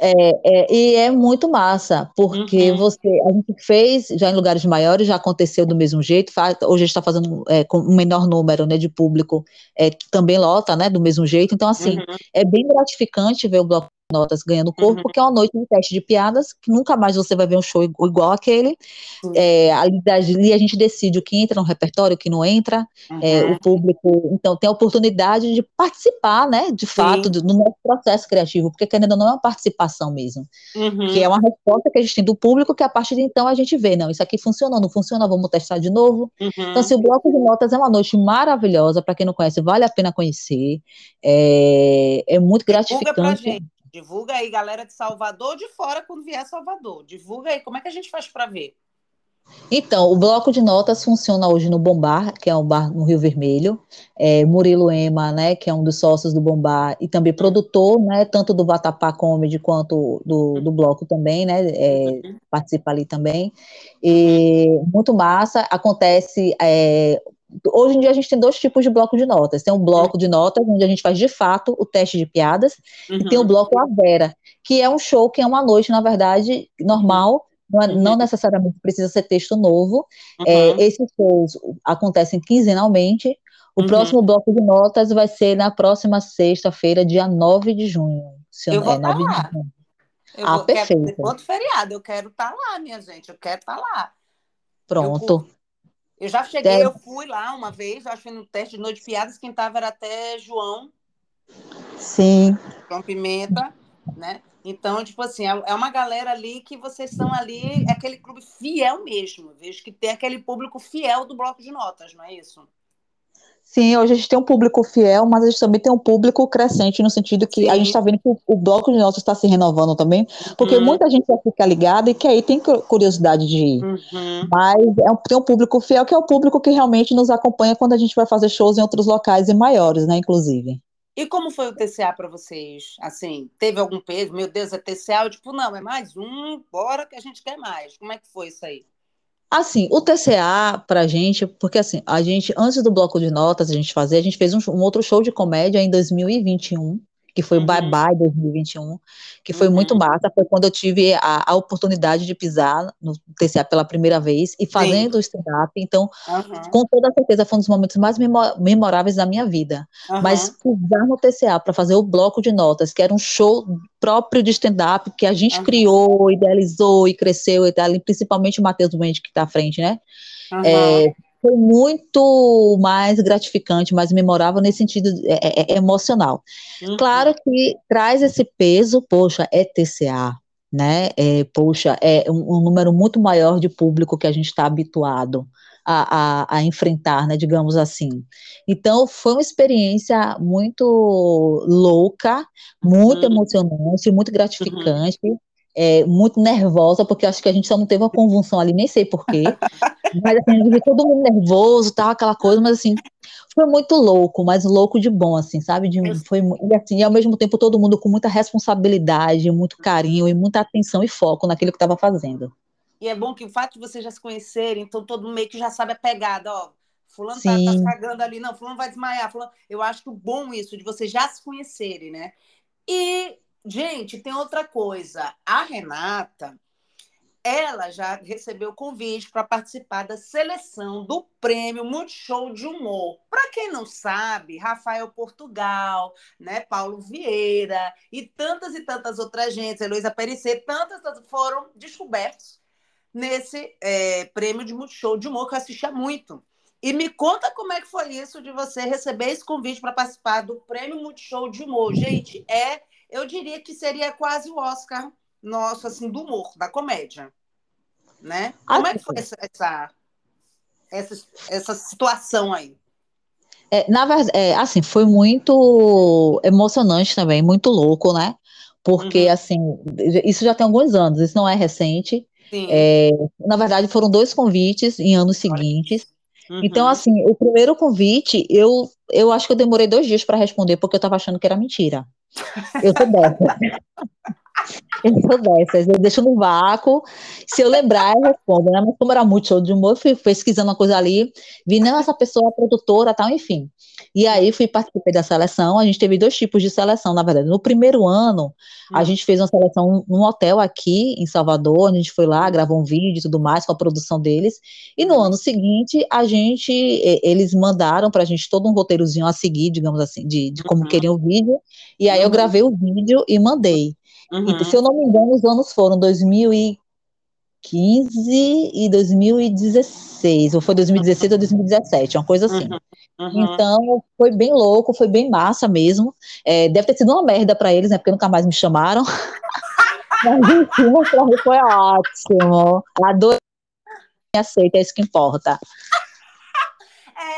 é, é, e é muito massa, porque uhum. você, a gente fez já em lugares maiores, já aconteceu do mesmo jeito, faz, hoje a gente está fazendo é, com um menor número né, de público, é, que também lota, né, do mesmo jeito, então assim, uhum. é bem gratificante ver o bloco notas ganhando corpo, uhum. porque é uma noite de teste de piadas, que nunca mais você vai ver um show igual aquele. Uhum. É, ali, ali, a gente decide o que entra no repertório, o que não entra, uhum. é, o público, então, tem a oportunidade de participar, né, de fato, do, no nosso processo criativo, porque ainda não é uma participação mesmo, uhum. que é uma resposta que a gente tem do público, que a partir de então a gente vê, não, isso aqui funcionou, não funciona, vamos testar de novo. Uhum. Então, se o bloco de notas é uma noite maravilhosa, para quem não conhece, vale a pena conhecer, é, é muito gratificante. Divulga aí, galera de Salvador, de fora, quando vier Salvador. Divulga aí, como é que a gente faz para ver? Então, o bloco de notas funciona hoje no Bombar, que é um bar no Rio Vermelho. É, Murilo Ema, né, que é um dos sócios do Bombar e também produtor, né, tanto do Vatapá Comedy quanto do, do bloco também, né, é, participa ali também. E muito massa. Acontece é, hoje em dia a gente tem dois tipos de bloco de notas. Tem um bloco de notas, onde a gente faz de fato o teste de piadas, uhum. e tem o bloco A Vera, que é um show que é uma noite, na verdade, normal, não, é, uhum. não necessariamente precisa ser texto novo. É, uhum. É, esses shows acontecem quinzenalmente. O uhum. próximo bloco de notas vai ser na próxima sexta-feira, dia 9 de junho. Se eu, vou é, 9 lá. de junho. Eu ah, vou, perfeito. Quanto feriado, eu quero estar tá lá, minha gente, eu quero estar tá lá. Pronto. Eu, eu já cheguei, eu fui lá uma vez, acho que no teste de noite de piadas, quem estava era até João. Sim. João Pimenta, né? Então, tipo assim, é, é uma galera ali que vocês são ali, é aquele clube fiel mesmo. vejo que tem aquele público fiel do bloco de notas, não é isso? Sim, hoje a gente tem um público fiel, mas a gente também tem um público crescente, no sentido que Sim. a gente está vendo que o, o, bloco de está se renovando também, porque uhum. muita gente já fica ligada e que aí tem curiosidade de ir. Uhum. Mas é um, tem um público fiel, que é o público que realmente nos acompanha quando a gente vai fazer shows em outros locais e maiores, né, inclusive. E como foi o TCA para vocês? Assim, teve algum peso? Meu Deus, é TCA? Eu, tipo, não, é mais um, bora que a gente quer mais. Como é que foi isso aí? Assim, o TCA pra gente, porque assim, a gente, antes do bloco de notas a gente fazer, a gente fez um, um outro show de comédia em 2021, que foi o Bye Uhum. Bye 2021, que foi muito Uhum. massa, foi quando eu tive a, a oportunidade de pisar no TCA pela primeira vez e fazendo o stand-up, então, Aham. com toda certeza, foi um dos momentos mais memo- memoráveis da minha vida. Mas Aham. pisar no TCA para fazer o bloco de notas, que era um show próprio de stand-up, que a gente criou, idealizou e cresceu, e tal, e principalmente o Matheus Duende, que está à frente, né? É, foi muito mais gratificante, mais memorável nesse sentido é, é, é, emocional. Uhum. Claro que traz esse peso, poxa, é TCA, né? É, poxa, é um, um número muito maior de público que a gente está habituado a, a, a, enfrentar, né? Digamos assim. Então, foi uma experiência muito louca, muito Uhum. emocionante, muito gratificante. É, muito nervosa, porque acho que a gente só não teve uma convulsão ali, nem sei porquê. Mas assim, todo mundo nervoso, tal, aquela coisa, mas assim, foi muito louco, mas louco de bom, assim, sabe? De, foi, e assim, e ao mesmo tempo todo mundo com muita responsabilidade, muito carinho e muita atenção e foco naquilo que estava fazendo. E é bom que o fato de vocês já se conhecerem, então todo mundo meio que já sabe a pegada, ó. Fulano tá, tá, cagando ali, não, fulano vai desmaiar. Fulano... Eu acho que bom isso, de vocês já se conhecerem, né? E, gente, tem outra coisa. A Renata, ela já recebeu convite para participar da seleção do prêmio Multishow de Humor. Para quem não sabe, Rafael Portugal, né, Paulo Vieira e tantas e tantas outras gente, Heloísa Perissé, tantas, tantas foram descobertos nesse é, prêmio de Multishow de Humor que eu assistia muito. E me conta como é que foi isso de você receber esse convite para participar do prêmio Multishow de Humor. Gente, é, eu diria que seria quase o Oscar nosso, assim, do humor, da comédia. Né? Como é que foi essa, essa, essa, essa situação aí? É, na verdade, é, assim, foi muito emocionante também, muito louco, né? Porque, uhum. assim, isso já tem alguns anos, isso não é recente. É, na verdade, foram dois convites em anos seguintes. Uhum. Então, assim, o primeiro convite, eu, eu acho que eu demorei dois dias para responder, porque eu estava achando que era mentira. Eu sou dessa. Eu sou dessas, eu deixo no vácuo. Se eu lembrar, eu respondo, né? Mas como era muito show de humor, fui pesquisando uma coisa ali, vi, não, essa pessoa é produtora, tal, enfim. E aí fui participar da seleção. A gente teve dois tipos de seleção, na verdade. No primeiro ano, a gente fez uma seleção num hotel aqui em Salvador, a gente foi lá, gravou um vídeo e tudo mais com a produção deles. E no ano seguinte, a gente, eles mandaram pra gente todo um roteirozinho a seguir, digamos assim, de, de como queriam o vídeo. E aí eu gravei o vídeo e mandei. Uhum. E, se eu não me engano, os anos foram 2015 e 2016, ou foi 2016 ou 2017, uma coisa assim. Uhum. Uhum. Então, foi bem louco, foi bem massa mesmo. É, deve ter sido uma merda para eles, né? Porque nunca mais me chamaram. Mas, enfim, pra mim foi ótimo. Adorei, aceita, é isso que importa.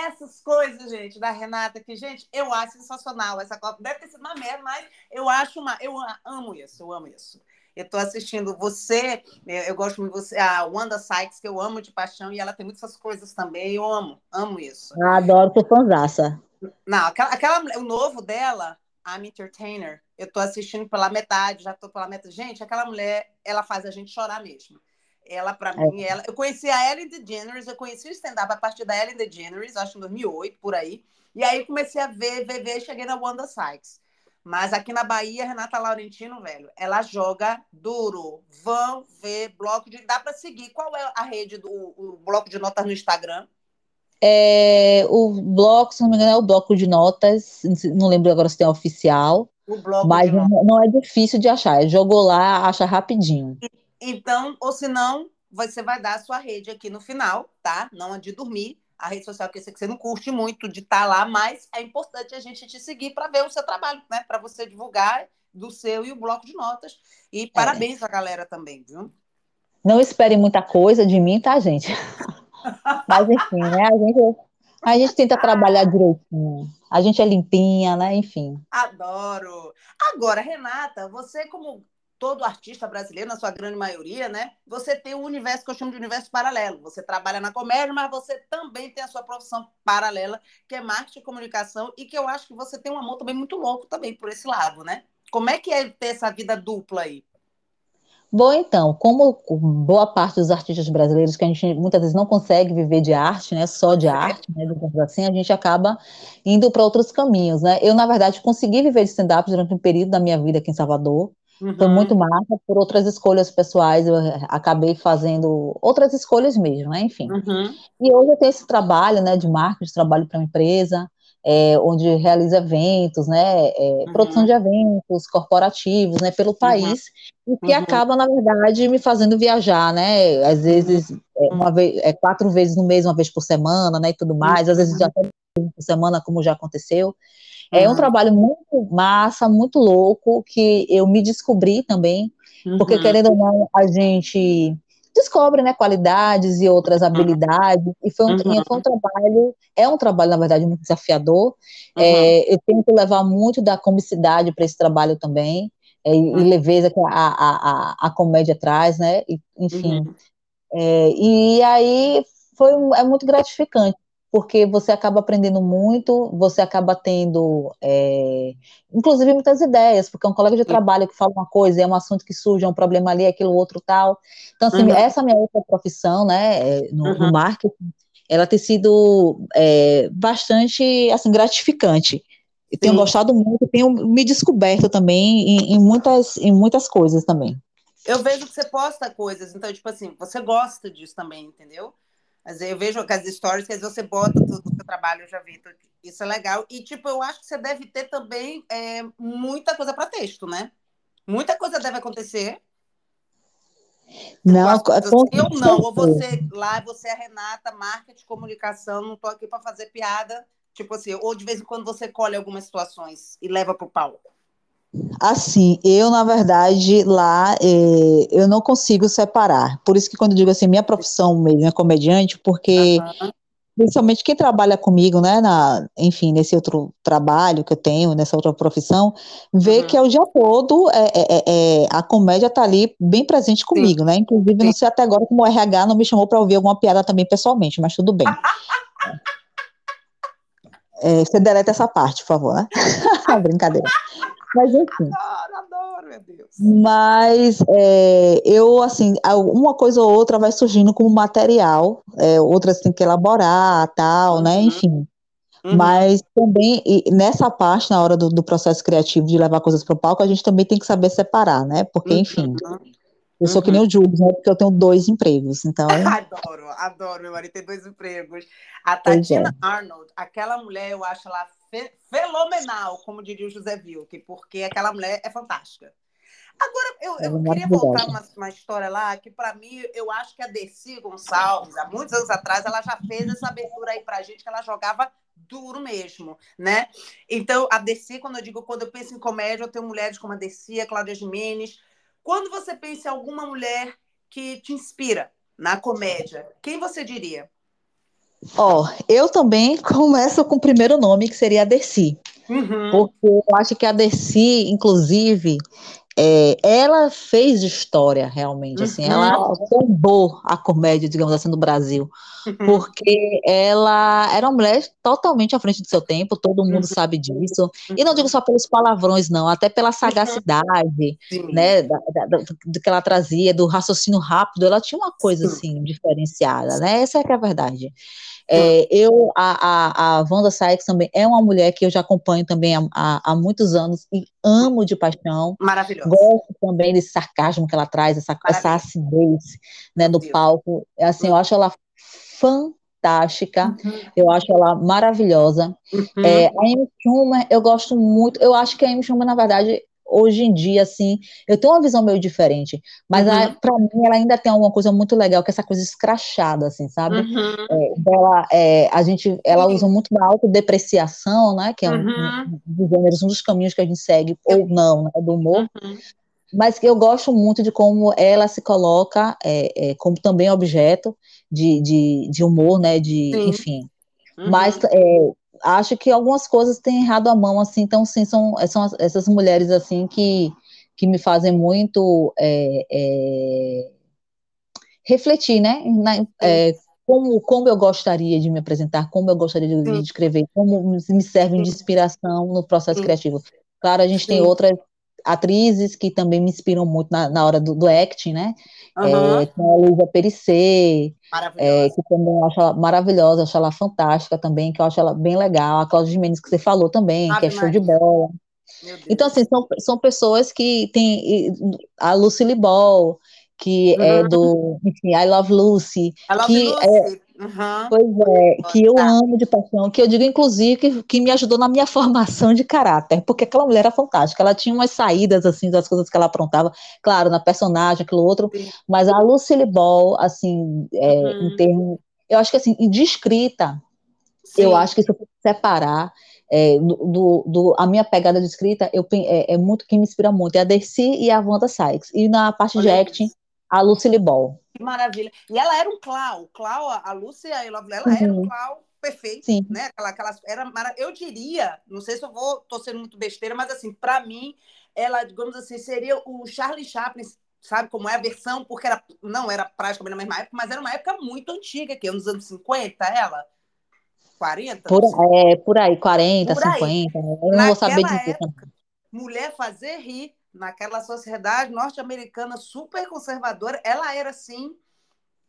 Essas coisas, gente, da Renata, que, gente, eu acho sensacional. Essa Copa deve ter sido uma merda, mas eu acho uma. Eu amo isso, eu amo isso. Eu tô assistindo você, eu gosto muito de você, a Wanda Sykes, que eu amo de paixão, e ela tem muitas coisas também, eu amo, amo isso. Eu adoro, tô fanzaça. Não, aquela, aquela, o novo dela, I'm Entertainer, eu tô assistindo pela metade, já tô pela metade. Gente, aquela mulher, ela faz a gente chorar mesmo. Ela, para é. mim, ela. Eu conheci a Ellen DeGeneres, eu conheci o stand-up a partir da Ellen DeGeneres, acho em 2008, por aí. E aí comecei a ver, ver, ver, cheguei na Wanda Sykes. Mas aqui na Bahia, Renata Laurentino, velho, ela joga duro. Vão ver bloco de. Dá para seguir. Qual é a rede do o bloco de notas no Instagram? É, o bloco, se não me engano, é o bloco de notas. Não lembro agora se tem oficial. O bloco mas não, não, é difícil de achar. Jogou lá, acha rapidinho. Então, ou se não, você vai dar a sua rede aqui no final, tá? Não é de dormir. A rede social que eu sei que você não curte muito de estar tá lá, mas é importante a gente te seguir para ver o seu trabalho, né? Para você divulgar do seu e o bloco de notas. E parabéns é. à galera também, viu? Não espere muita coisa de mim, tá, gente? mas enfim, né? A gente, a gente tenta trabalhar direitinho. A gente é limpinha, né? Enfim. Adoro. Agora, Renata, você como todo artista brasileiro, na sua grande maioria, né? Você tem um universo que eu chamo de universo paralelo. Você trabalha na comédia, mas você também tem a sua profissão paralela, que é marketing e comunicação, e que eu acho que você tem um amor também muito louco também por esse lado, né? Como é que é ter essa vida dupla aí? Bom, então, como boa parte dos artistas brasileiros, que a gente muitas vezes não consegue viver de arte, né, só de arte, né, assim, a gente acaba indo para outros caminhos, né? Eu, na verdade, consegui viver de stand-up durante um período da minha vida aqui em Salvador, uhum. foi muito massa, por outras escolhas pessoais, eu acabei fazendo outras escolhas mesmo, né, enfim. Uhum. E hoje eu tenho esse trabalho, né, de marketing, trabalho para uma empresa, é, onde realiza eventos, né, é, uhum. produção de eventos corporativos, né, pelo uhum. país, uhum. e que uhum. acaba, na verdade, me fazendo viajar, né, às vezes, uhum. é, uma vez, é, quatro vezes no mês, uma vez por semana, né, e tudo mais, às vezes até por semana, como já aconteceu. É um trabalho muito massa, muito louco, que eu me descobri também, porque, querendo ou não, a gente descobre né, qualidades e outras uhum. habilidades, e foi um, uhum. foi um trabalho, é um trabalho, na verdade, muito desafiador, uhum. é, eu tento levar muito da comicidade para esse trabalho também, é, e uhum. leveza que a, a, a, a, comédia traz, né, e, enfim, uhum. é, e aí foi, é muito gratificante, porque você acaba aprendendo muito, você acaba tendo, é, inclusive, muitas ideias, porque é um colega de trabalho que fala uma coisa, é um assunto que surge, é um problema ali, aquilo outro tal. Então, assim, uhum. essa minha outra profissão, né, é, no, uhum. no marketing, ela tem sido é, bastante, assim, gratificante. Eu tenho gostado muito, tenho me descoberto também em, em, muitas, em muitas coisas também. Eu vejo que você posta coisas, então, tipo assim, você gosta disso também, entendeu? Eu vejo que as stories que você bota tudo o seu trabalho, eu já vi. Isso é legal. E, tipo, eu acho que você deve ter também é, muita coisa para texto, né? Muita coisa deve acontecer. Não, assim, eu não. Ou você lá, você é a Renata, marketing, comunicação, não estou aqui para fazer piada. Tipo assim, ou de vez em quando você colhe algumas situações e leva para o palco. Assim, eu, na verdade, lá, é, eu não consigo separar. Por isso que quando eu digo assim, minha profissão mesmo é comediante, porque uhum. principalmente quem trabalha comigo, né, na, enfim, nesse outro trabalho que eu tenho, nessa outra profissão, vê uhum. que é o dia todo é, é, é, é a comédia tá ali bem presente comigo, Sim. né? Inclusive, Sim. não sei até agora como o RH não me chamou para ouvir alguma piada também pessoalmente, mas tudo bem. É, você deleta essa parte, por favor, né? Brincadeira. Mas enfim. Adoro, adoro, meu Deus. Mas é, eu, assim, uma coisa ou outra vai surgindo como material, é, outras tem que elaborar, tal, né, uhum. né? Enfim. Uhum. Mas também, nessa parte, na hora do, do, processo criativo de levar coisas para o palco, a gente também tem que saber separar, né? Porque, enfim. Uhum. Eu sou uhum. que nem o Júlio, né? Porque eu tenho dois empregos, então... adoro, adoro, meu marido tem dois empregos. A Tatiana é. Arnold, aquela mulher, eu acho ela fe fenomenal, como diria o José Vilke, porque aquela mulher é fantástica. Agora, eu, eu é queria voltar uma, uma história lá, que para mim, eu acho que a Dercy Gonçalves, há muitos anos atrás, ela já fez essa abertura aí pra gente, que ela jogava duro mesmo, né? Então, a Dercy, quando eu digo, quando eu penso em comédia, eu tenho mulheres como a Dercy, a Cláudia Jimenez, quando você pensa em alguma mulher que te inspira na comédia, quem você diria? Ó, oh, eu também começo com o primeiro nome, que seria a Dercy. Uhum. Porque eu acho que a Dercy, inclusive, é, ela fez história realmente, assim, uhum. ela bombou a comédia, digamos assim, no Brasil, uhum. porque ela era uma mulher totalmente à frente do seu tempo, todo mundo uhum. sabe disso, e não digo só pelos palavrões, não, até pela uhum. sagacidade, né, da, da, da, do que ela trazia, do raciocínio rápido, ela tinha uma coisa, assim, diferenciada, né, essa é que é a verdade. É, eu, a, a, a Wanda Sykes também é uma mulher que eu já acompanho também há, há, há muitos anos e amo de paixão. Maravilhosa. Gosto também desse sarcasmo que ela traz, essa, essa acidez né, no palco. Assim, eu acho ela fantástica, uhum. eu acho ela maravilhosa. Uhum. É, a Amy Schumer, eu gosto muito, eu acho que a Amy Schumer, na verdade, hoje em dia, assim, eu tenho uma visão meio diferente, mas uhum. para mim ela ainda tem alguma coisa muito legal, que é essa coisa escrachada, assim, sabe? Uhum. É, ela, é, a gente, ela usa muito da autodepreciação, né, que é um, uhum. um, um dos caminhos que a gente segue, ou não, né, do humor, uhum. mas eu gosto muito de como ela se coloca é, é como também objeto de, de, de humor, né, de, Sim. enfim, Uhum. Mas é, acho que algumas coisas têm errado a mão, assim, então, sim, são, são essas mulheres, assim, que, que me fazem muito é, é, refletir, né, na, é, como, como eu gostaria de me apresentar, como eu gostaria de, de escrever, como me servem de inspiração no processo sim. criativo. Claro, a gente sim. tem outras atrizes que também me inspiram muito na, na hora do, do acting, né? Uhum. É, tem a Luísa Perissé, é, que também eu acho ela maravilhosa, acho ela fantástica também, que eu acho ela bem legal. A Cláudia Mendes que você falou também, Ave que é show de bola. Então, assim, são, são pessoas que tem a Lucille Ball, que é uhum. é do, enfim, I Love Lucy, I love que Lucy. é Uhum. Pois é, que eu amo de paixão, que eu digo, inclusive, que, que me ajudou na minha formação de caráter, porque aquela mulher era fantástica, ela tinha umas saídas, assim, das coisas que ela aprontava, claro, na personagem, aquilo outro, Sim. mas a Lucille Ball, assim, é, uhum. em termos, eu acho que, assim, de escrita, Sim. eu acho que se eu separar, é, do, do, a minha pegada de escrita eu, é, é, muito que me inspira muito, é a Dercy e a Wanda Sykes, e na parte Olha de acting, isso. a Lucille Ball. Que maravilha. E ela era um clau. Clau, a Lúcia, ela uhum. era um clau perfeito, Sim. né? Aquela, aquela, era mara... Eu diria, não sei se eu vou, tô sendo muito besteira, mas assim, para mim, ela, digamos assim, seria o Charlie Chaplin, sabe como é a versão, porque era, não era praticamente na mesma época, mas era uma época muito antiga, que é nos anos 50, ela. 40? Por, é, por aí, 40, por 50. Aí. Eu não Naquela vou saber dizer. Época, mulher fazer rir naquela sociedade norte-americana super conservadora, ela era assim.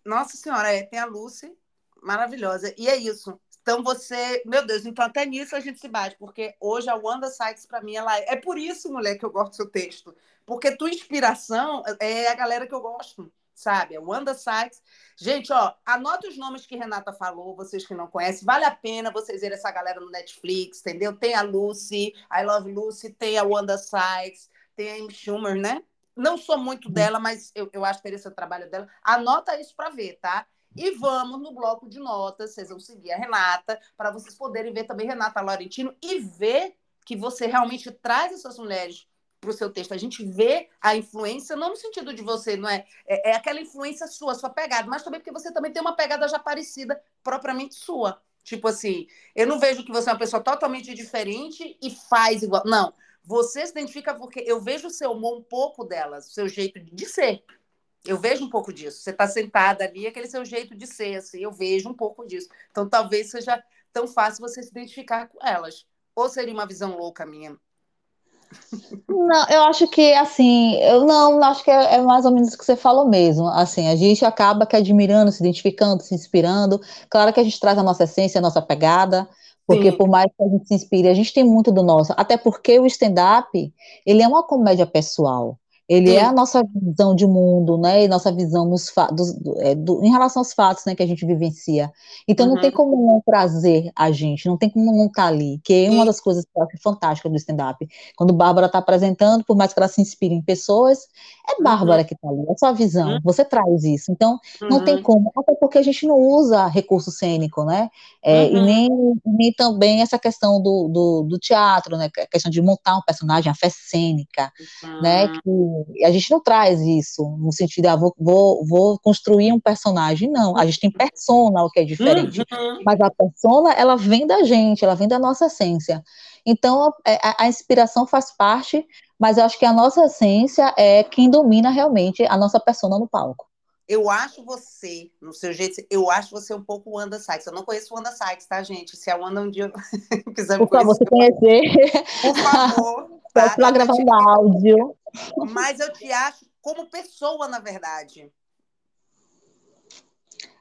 Nossa Senhora, é, tem a Lucy, maravilhosa. E é isso. Então você, meu Deus, então até nisso a gente se bate, porque hoje a Wanda Sykes para mim ela é, é por isso, mulher, que eu gosto do seu texto, porque tua inspiração é a galera que eu gosto, sabe? A Wanda Sykes. Gente, ó, anota os nomes que Renata falou, vocês que não conhecem, vale a pena vocês verem essa galera no Netflix, entendeu? Tem a Lucy, I Love Lucy, tem a Wanda Sykes, tem a Amy Schumer, né? Não sou muito uhum. dela, mas eu, eu acho interessante o trabalho dela. Anota isso para ver, tá? E vamos no bloco de notas, vocês vão seguir a Renata, para vocês poderem ver também Renata Laurentino e ver que você realmente traz essas mulheres para o seu texto. A gente vê a influência, não no sentido de você, não é? é? É aquela influência sua, sua pegada, mas também porque você também tem uma pegada já parecida, propriamente sua. Tipo assim, eu não vejo que você é uma pessoa totalmente diferente e faz igual. Não. Você se identifica porque eu vejo o seu humor um pouco delas, o seu jeito de ser. Eu vejo um pouco disso. Você está sentada ali, aquele seu jeito de ser, assim, eu vejo um pouco disso. Então, talvez seja tão fácil você se identificar com elas. Ou seria uma visão louca minha? Não, eu acho que assim, eu não, acho que é, é, mais ou menos o que você falou mesmo. Assim, a gente acaba que admirando, se identificando, se inspirando. Claro que a gente traz a nossa essência, a nossa pegada, porque Sim. por mais que a gente se inspire, a gente tem muito do nosso. Até porque o stand-up, ele é uma comédia pessoal. Ele Sim. é a nossa visão de mundo, né? E nossa visão nos dos, é, do, em relação aos fatos, né, que a gente vivencia. Então uhum. não tem uhum. como não trazer a gente, não tem como não estar tá ali. Que é uma das coisas que eu acho fantástica do stand-up. Quando Bárbara está apresentando, por mais que ela se inspire em pessoas, é uhum. Bárbara uhum. que está ali, é sua visão. Uhum. Você traz isso. Então não tem uhum. como, até porque a gente não usa recurso cênico, né? É, e nem, nem também essa questão do, do, do, teatro, né? A questão de montar um personagem, a fé cênica, né? Que a gente não traz isso no sentido, ah, vou, vou, vou construir um personagem, não, a gente tem persona, o que é diferente, uhum. mas a persona, ela vem da gente, ela vem da nossa essência, então a, é, a, a inspiração faz parte, mas eu acho que a nossa essência é quem domina realmente a nossa persona no palco. Eu acho você, no seu jeito, eu acho você um pouco Wanda Sykes. Eu não conheço Wanda Sykes, tá, gente? Se a Wanda um dia quiser me Por favor, você conhecer. Por favor. Tá? Para gravar um áudio. Mas eu te acho como pessoa, na verdade.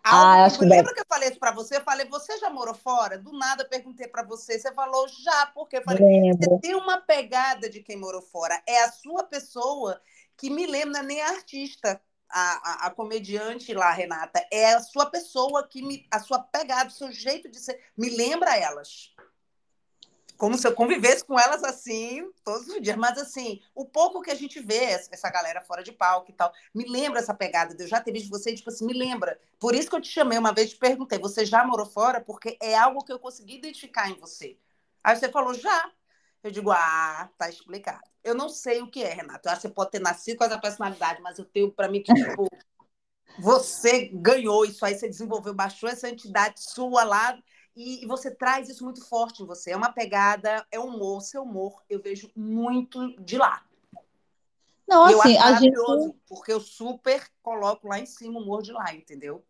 Ah, acho que lembra que eu falei isso para você? Eu falei, você já morou fora? Do nada eu perguntei para você. Você falou já, porque eu falei, você tem uma pegada de quem morou fora. É a sua pessoa que me lembra, é nem a artista, a, a, comediante lá, Renata. É a sua pessoa que me. A sua pegada, o seu jeito de ser. Me lembra elas como se eu convivesse com elas assim todos os dias. Mas assim, o pouco que a gente vê essa galera fora de palco e tal, me lembra essa pegada eu já ter visto você, tipo assim, me lembra. Por isso que eu te chamei uma vez e te perguntei, você já morou fora? Porque é algo que eu consegui identificar em você. Aí você falou, já. Eu digo, ah, tá explicado. Eu não sei o que é, Renato. Eu acho que você pode ter nascido com essa personalidade, mas eu tenho para mim que, tipo, você ganhou isso aí, você desenvolveu, baixou essa entidade sua lá e, você traz isso muito forte em você. É uma pegada, é humor, seu humor, eu vejo muito de lá. Não, assim, a gente... porque eu super coloco lá em cima o humor de lá, entendeu?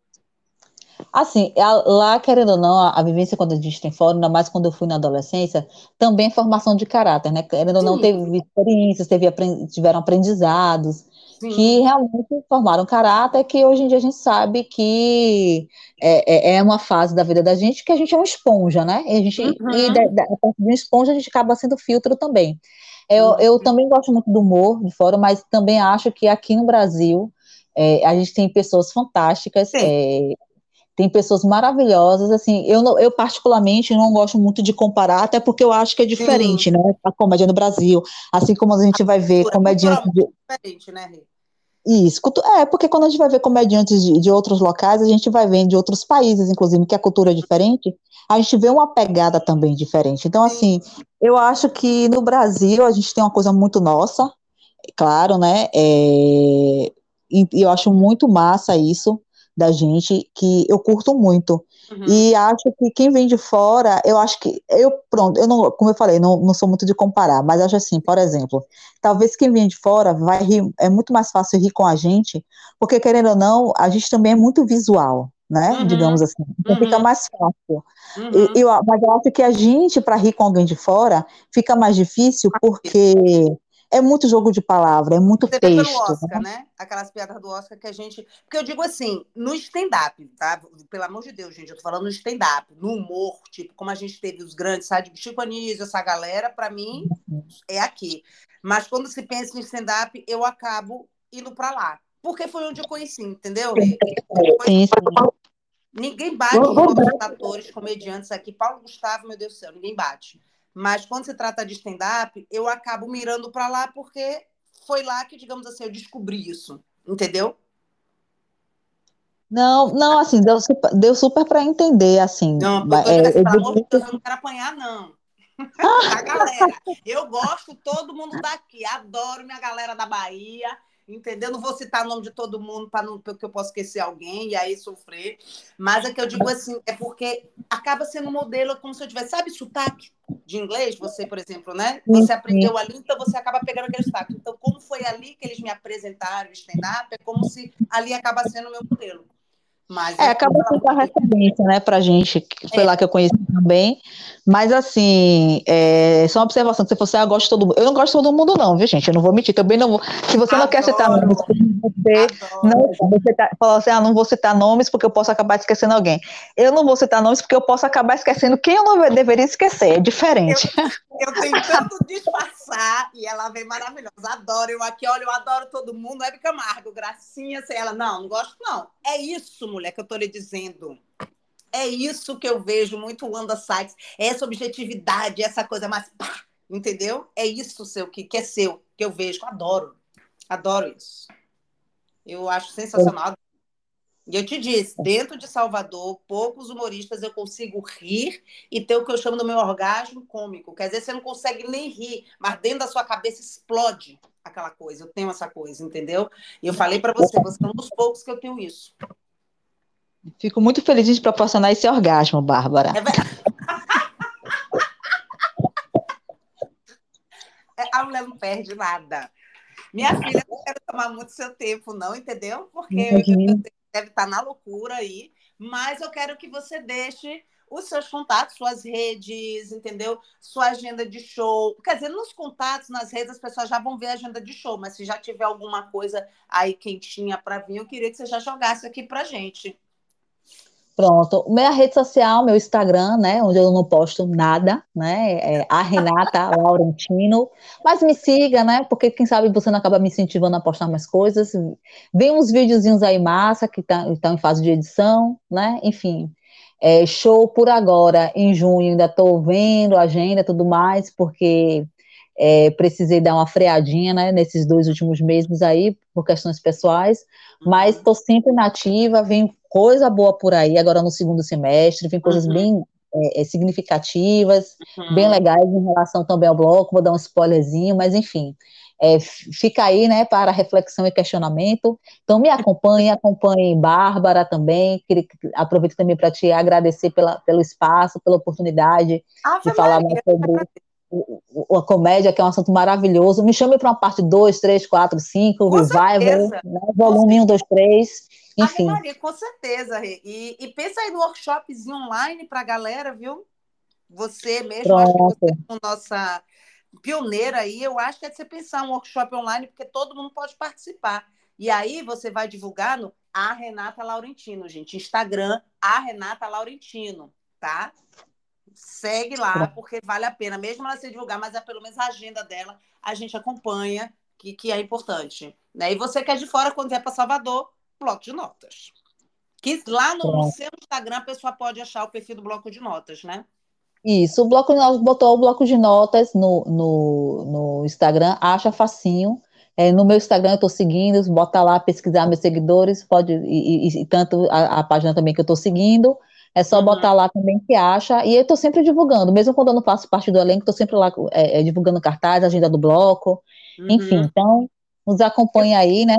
Assim, lá, querendo ou não, a, a, vivência quando a gente tem fora, ainda mais quando eu fui na adolescência, também é formação de caráter, né? Querendo ou não, teve experiências, teve, tiveram aprendizados, Sim. que realmente formaram caráter, que hoje em dia a gente sabe que é, é, é, uma fase da vida da gente que a gente é uma esponja, né? E a gente, uhum. e da, da, a de uma esponja a gente acaba sendo filtro também. Eu, uhum. eu também gosto muito do humor de fora, mas também acho que aqui no Brasil é, a gente tem pessoas fantásticas, é, tem pessoas maravilhosas, assim, eu, eu particularmente não gosto muito de comparar, até porque eu acho que é diferente, Sim. né, a comédia no Brasil, assim como a gente vai ver comediantes de... diferente, né, Rê? Isso, é, porque quando a gente vai ver comediantes de, de outros locais, a gente vai ver de outros países, inclusive, que a cultura é diferente, a gente vê uma pegada também diferente. Então, assim, eu acho que no Brasil a gente tem uma coisa muito nossa, claro, né, é, e eu acho muito massa isso, da gente que eu curto muito. Uhum. E acho que quem vem de fora, eu acho que eu pronto, eu não, como eu falei, não, não sou muito de comparar, mas acho assim, por exemplo, talvez quem vem de fora vai rir, é muito mais fácil rir com a gente, porque querendo ou não, a gente também é muito visual, né? Uhum. Digamos assim, então uhum. fica mais fácil. Uhum. Eu, mas eu acho que a gente para rir com alguém de fora fica mais difícil porque é muito jogo de palavra, é muito Você texto. Pelo Oscar, né? né? Aquelas piadas do Oscar que a gente. Porque eu digo assim, no stand-up, tá? Pelo amor de Deus, gente, eu tô falando no stand-up, no humor, tipo, como a gente teve os grandes, sabe? Chico Anísio, essa galera, para mim, é aqui. Mas quando se pensa em stand-up, eu acabo indo para lá. Porque foi onde eu conheci, entendeu? Sim, sim. Ninguém bate os atores, comediantes aqui. Paulo Gustavo, meu Deus do céu, ninguém bate. Mas quando se trata de stand-up, eu acabo mirando para lá porque foi lá que, digamos assim, eu descobri isso, entendeu? Não, não, assim, deu super, deu super para entender, assim. Não, é, eu, amor de Deus, eu não quero apanhar, não. a galera, eu gosto todo mundo daqui, adoro minha galera da Bahia, entendeu? Não vou citar o nome de todo mundo para não porque eu posso esquecer alguém e aí sofrer. Mas é que eu digo assim, é porque acaba sendo um modelo como se eu tivesse, sabe, sotaque de inglês, você, por exemplo, né? Você aprendeu ali, então você acaba pegando aquele sotaque. Então, como foi ali que eles me apresentaram stand-up, é como se ali acaba sendo o meu modelo. Mas é, acaba sendo a referência, né, pra gente, que foi é. lá que eu conheci também. Mas assim, é, só uma observação, que você ah, eu gosto de todo mundo. Eu não gosto de todo mundo, não, viu, gente? Eu não vou mentir, também não vou. Se você Adoro. não quer citar nomes, você não você tá, falou assim, ah, não vou citar nomes porque eu posso acabar esquecendo alguém. Eu não vou citar nomes porque eu posso acabar esquecendo quem eu não deveria esquecer, é diferente. Eu, eu tentando disfarçar e ela vem maravilhosa. Adoro, eu aqui, olha, eu adoro todo mundo. Hebe Camargo, gracinha, sei ela. Não, não gosto, não. É isso, mulher, que eu tô lhe dizendo. É isso que eu vejo muito Wanda Sykes, essa objetividade, essa coisa mais. Pá, entendeu? É isso seu que, que é seu, que eu vejo, eu adoro. Adoro isso. Eu acho sensacional. E eu te disse, dentro de Salvador, poucos humoristas eu consigo rir e ter o que eu chamo do meu orgasmo cômico. Quer dizer, você não consegue nem rir, mas dentro da sua cabeça explode aquela coisa. Eu tenho essa coisa, entendeu? E eu falei para você, você é um dos poucos que eu tenho isso. Fico muito feliz de proporcionar esse orgasmo, Bárbara. É é, a mulher não perde nada. Minha filha, não quero tomar muito seu tempo, não, entendeu? Porque uhum. deve estar na loucura aí. Mas eu quero que você deixe os seus contatos, suas redes, entendeu? Sua agenda de show. Quer dizer, nos contatos, nas redes, as pessoas já vão ver a agenda de show, mas se já tiver alguma coisa aí quentinha para vir, eu queria que você já jogasse aqui pra gente. Pronto, minha rede social, meu Instagram, né, onde eu não posto nada, né, é a Renata Laurentino, mas me siga, né, porque quem sabe você não acaba me incentivando a postar mais coisas, vem uns videozinhos aí massa, que estão tá em fase de edição, né, enfim, é, show por agora, em junho, ainda estou vendo a agenda e tudo mais, porque é, precisei dar uma freadinha, né, nesses dois últimos meses aí, por questões pessoais, mas estou sempre nativa, vem coisa boa por aí agora no segundo semestre, vem coisas uhum. bem é, é, significativas, uhum. bem legais em relação também ao bloco, vou dar um spoilerzinho, mas enfim, é, fica aí, né, para reflexão e questionamento. Então me acompanhe, acompanhe Bárbara também, queria, aproveito também para te agradecer pela, pelo espaço, pela oportunidade ah, de falar mais sobre a comédia, que é um assunto maravilhoso. Me chame para uma parte 2, 3, 4, 5, revival, né, volume 1, 2, 3 Enfim. Maria, com certeza, Rê. E, e pensa aí no workshopzinho online para a galera, viu? Você mesmo, Pronto. acho que você é nossa pioneira aí, eu acho que é de você pensar um workshop online, porque todo mundo pode participar. E aí você vai divulgar no a Renata Laurentino, gente. Instagram, a Renata Laurentino, tá? Segue lá, porque vale a pena, mesmo ela se divulgar, mas é pelo menos a agenda dela, a gente acompanha, que, que é importante. Né? E você que é de fora, quando vier para Salvador, bloco de notas. Que lá no, no, seu Instagram a pessoa pode achar o perfil do bloco de notas, né? Isso, o bloco de notas botou o bloco de notas no, no, no Instagram, acha facinho. É, no meu Instagram eu estou seguindo, bota lá pesquisar meus seguidores, pode, e, e, e tanto a, a, página também que eu estou seguindo, é só uhum. botar lá também que acha, e eu estou sempre divulgando, mesmo quando eu não faço parte do elenco, estou sempre lá é, é, divulgando cartaz, agenda do bloco, uhum. enfim, então nos acompanha aí, né,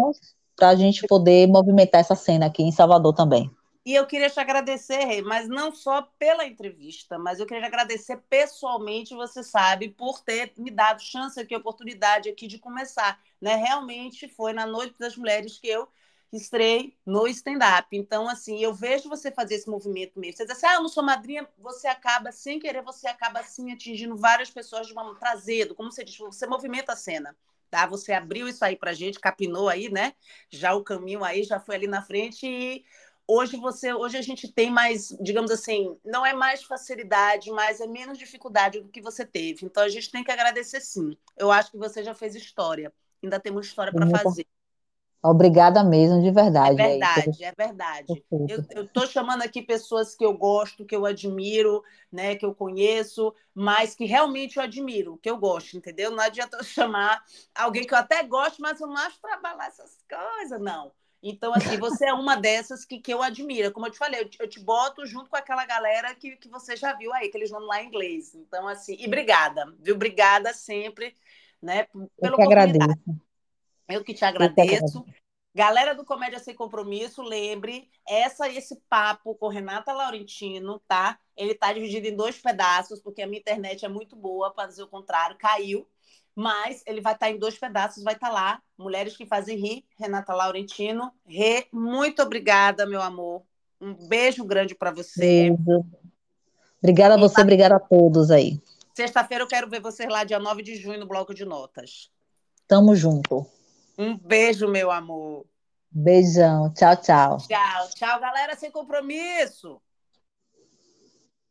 para a gente poder movimentar essa cena aqui em Salvador também. E eu queria te agradecer, Rei, mas não só pela entrevista, mas eu queria te agradecer pessoalmente, você sabe, por ter me dado chance aqui, oportunidade aqui de começar. Né? Realmente foi na Noite das Mulheres que eu estrei no stand-up. Então, assim, eu vejo você fazer esse movimento mesmo. Você diz assim, ah, eu não sou madrinha, você acaba, sem querer, você acaba, assim, atingindo várias pessoas de uma... trazendo, como você diz, você movimenta a cena tá? Você abriu isso aí para gente, capinou aí, né? Já o caminho aí já foi ali na frente e hoje você, hoje a gente tem mais, digamos assim, não é mais facilidade, mas é menos dificuldade do que você teve. Então a gente tem que agradecer sim. Eu acho que você já fez história. Ainda temos história para fazer. Obrigada mesmo, de verdade. É verdade, é, é verdade. Eu estou chamando aqui pessoas que eu gosto, que eu admiro, né, que eu conheço, mas que realmente eu admiro, que eu gosto, entendeu? Não adianta eu chamar alguém que eu até gosto, mas eu não acho trabalhar essas coisas, não. Então, assim, você é uma dessas que, que eu admiro. Como eu te falei, eu te, eu te boto junto com aquela galera que, que você já viu aí, que eles vão lá em inglês. Então, assim, e obrigada, viu? Obrigada sempre, né, pela eu oportunidade. Agradeço. Eu que te agradeço. Galera do Comédia Sem Compromisso, lembre, essa esse papo com Renata Laurentino, tá? Ele tá dividido em dois pedaços, porque a minha internet é muito boa, para dizer o contrário, caiu mas ele vai estar em dois pedaços, vai estar lá, Mulheres que Fazem Rir, Renata Laurentino. Rê, muito obrigada, meu amor. Um beijo grande para você. Beijo. Obrigada a você, obrigada a todos aí. Sexta-feira eu quero ver vocês lá, dia 9 de junho, no Bloco de Notas. Tamo junto. Um beijo, meu amor. Beijão. Tchau, tchau. Tchau, tchau, galera, sem compromisso.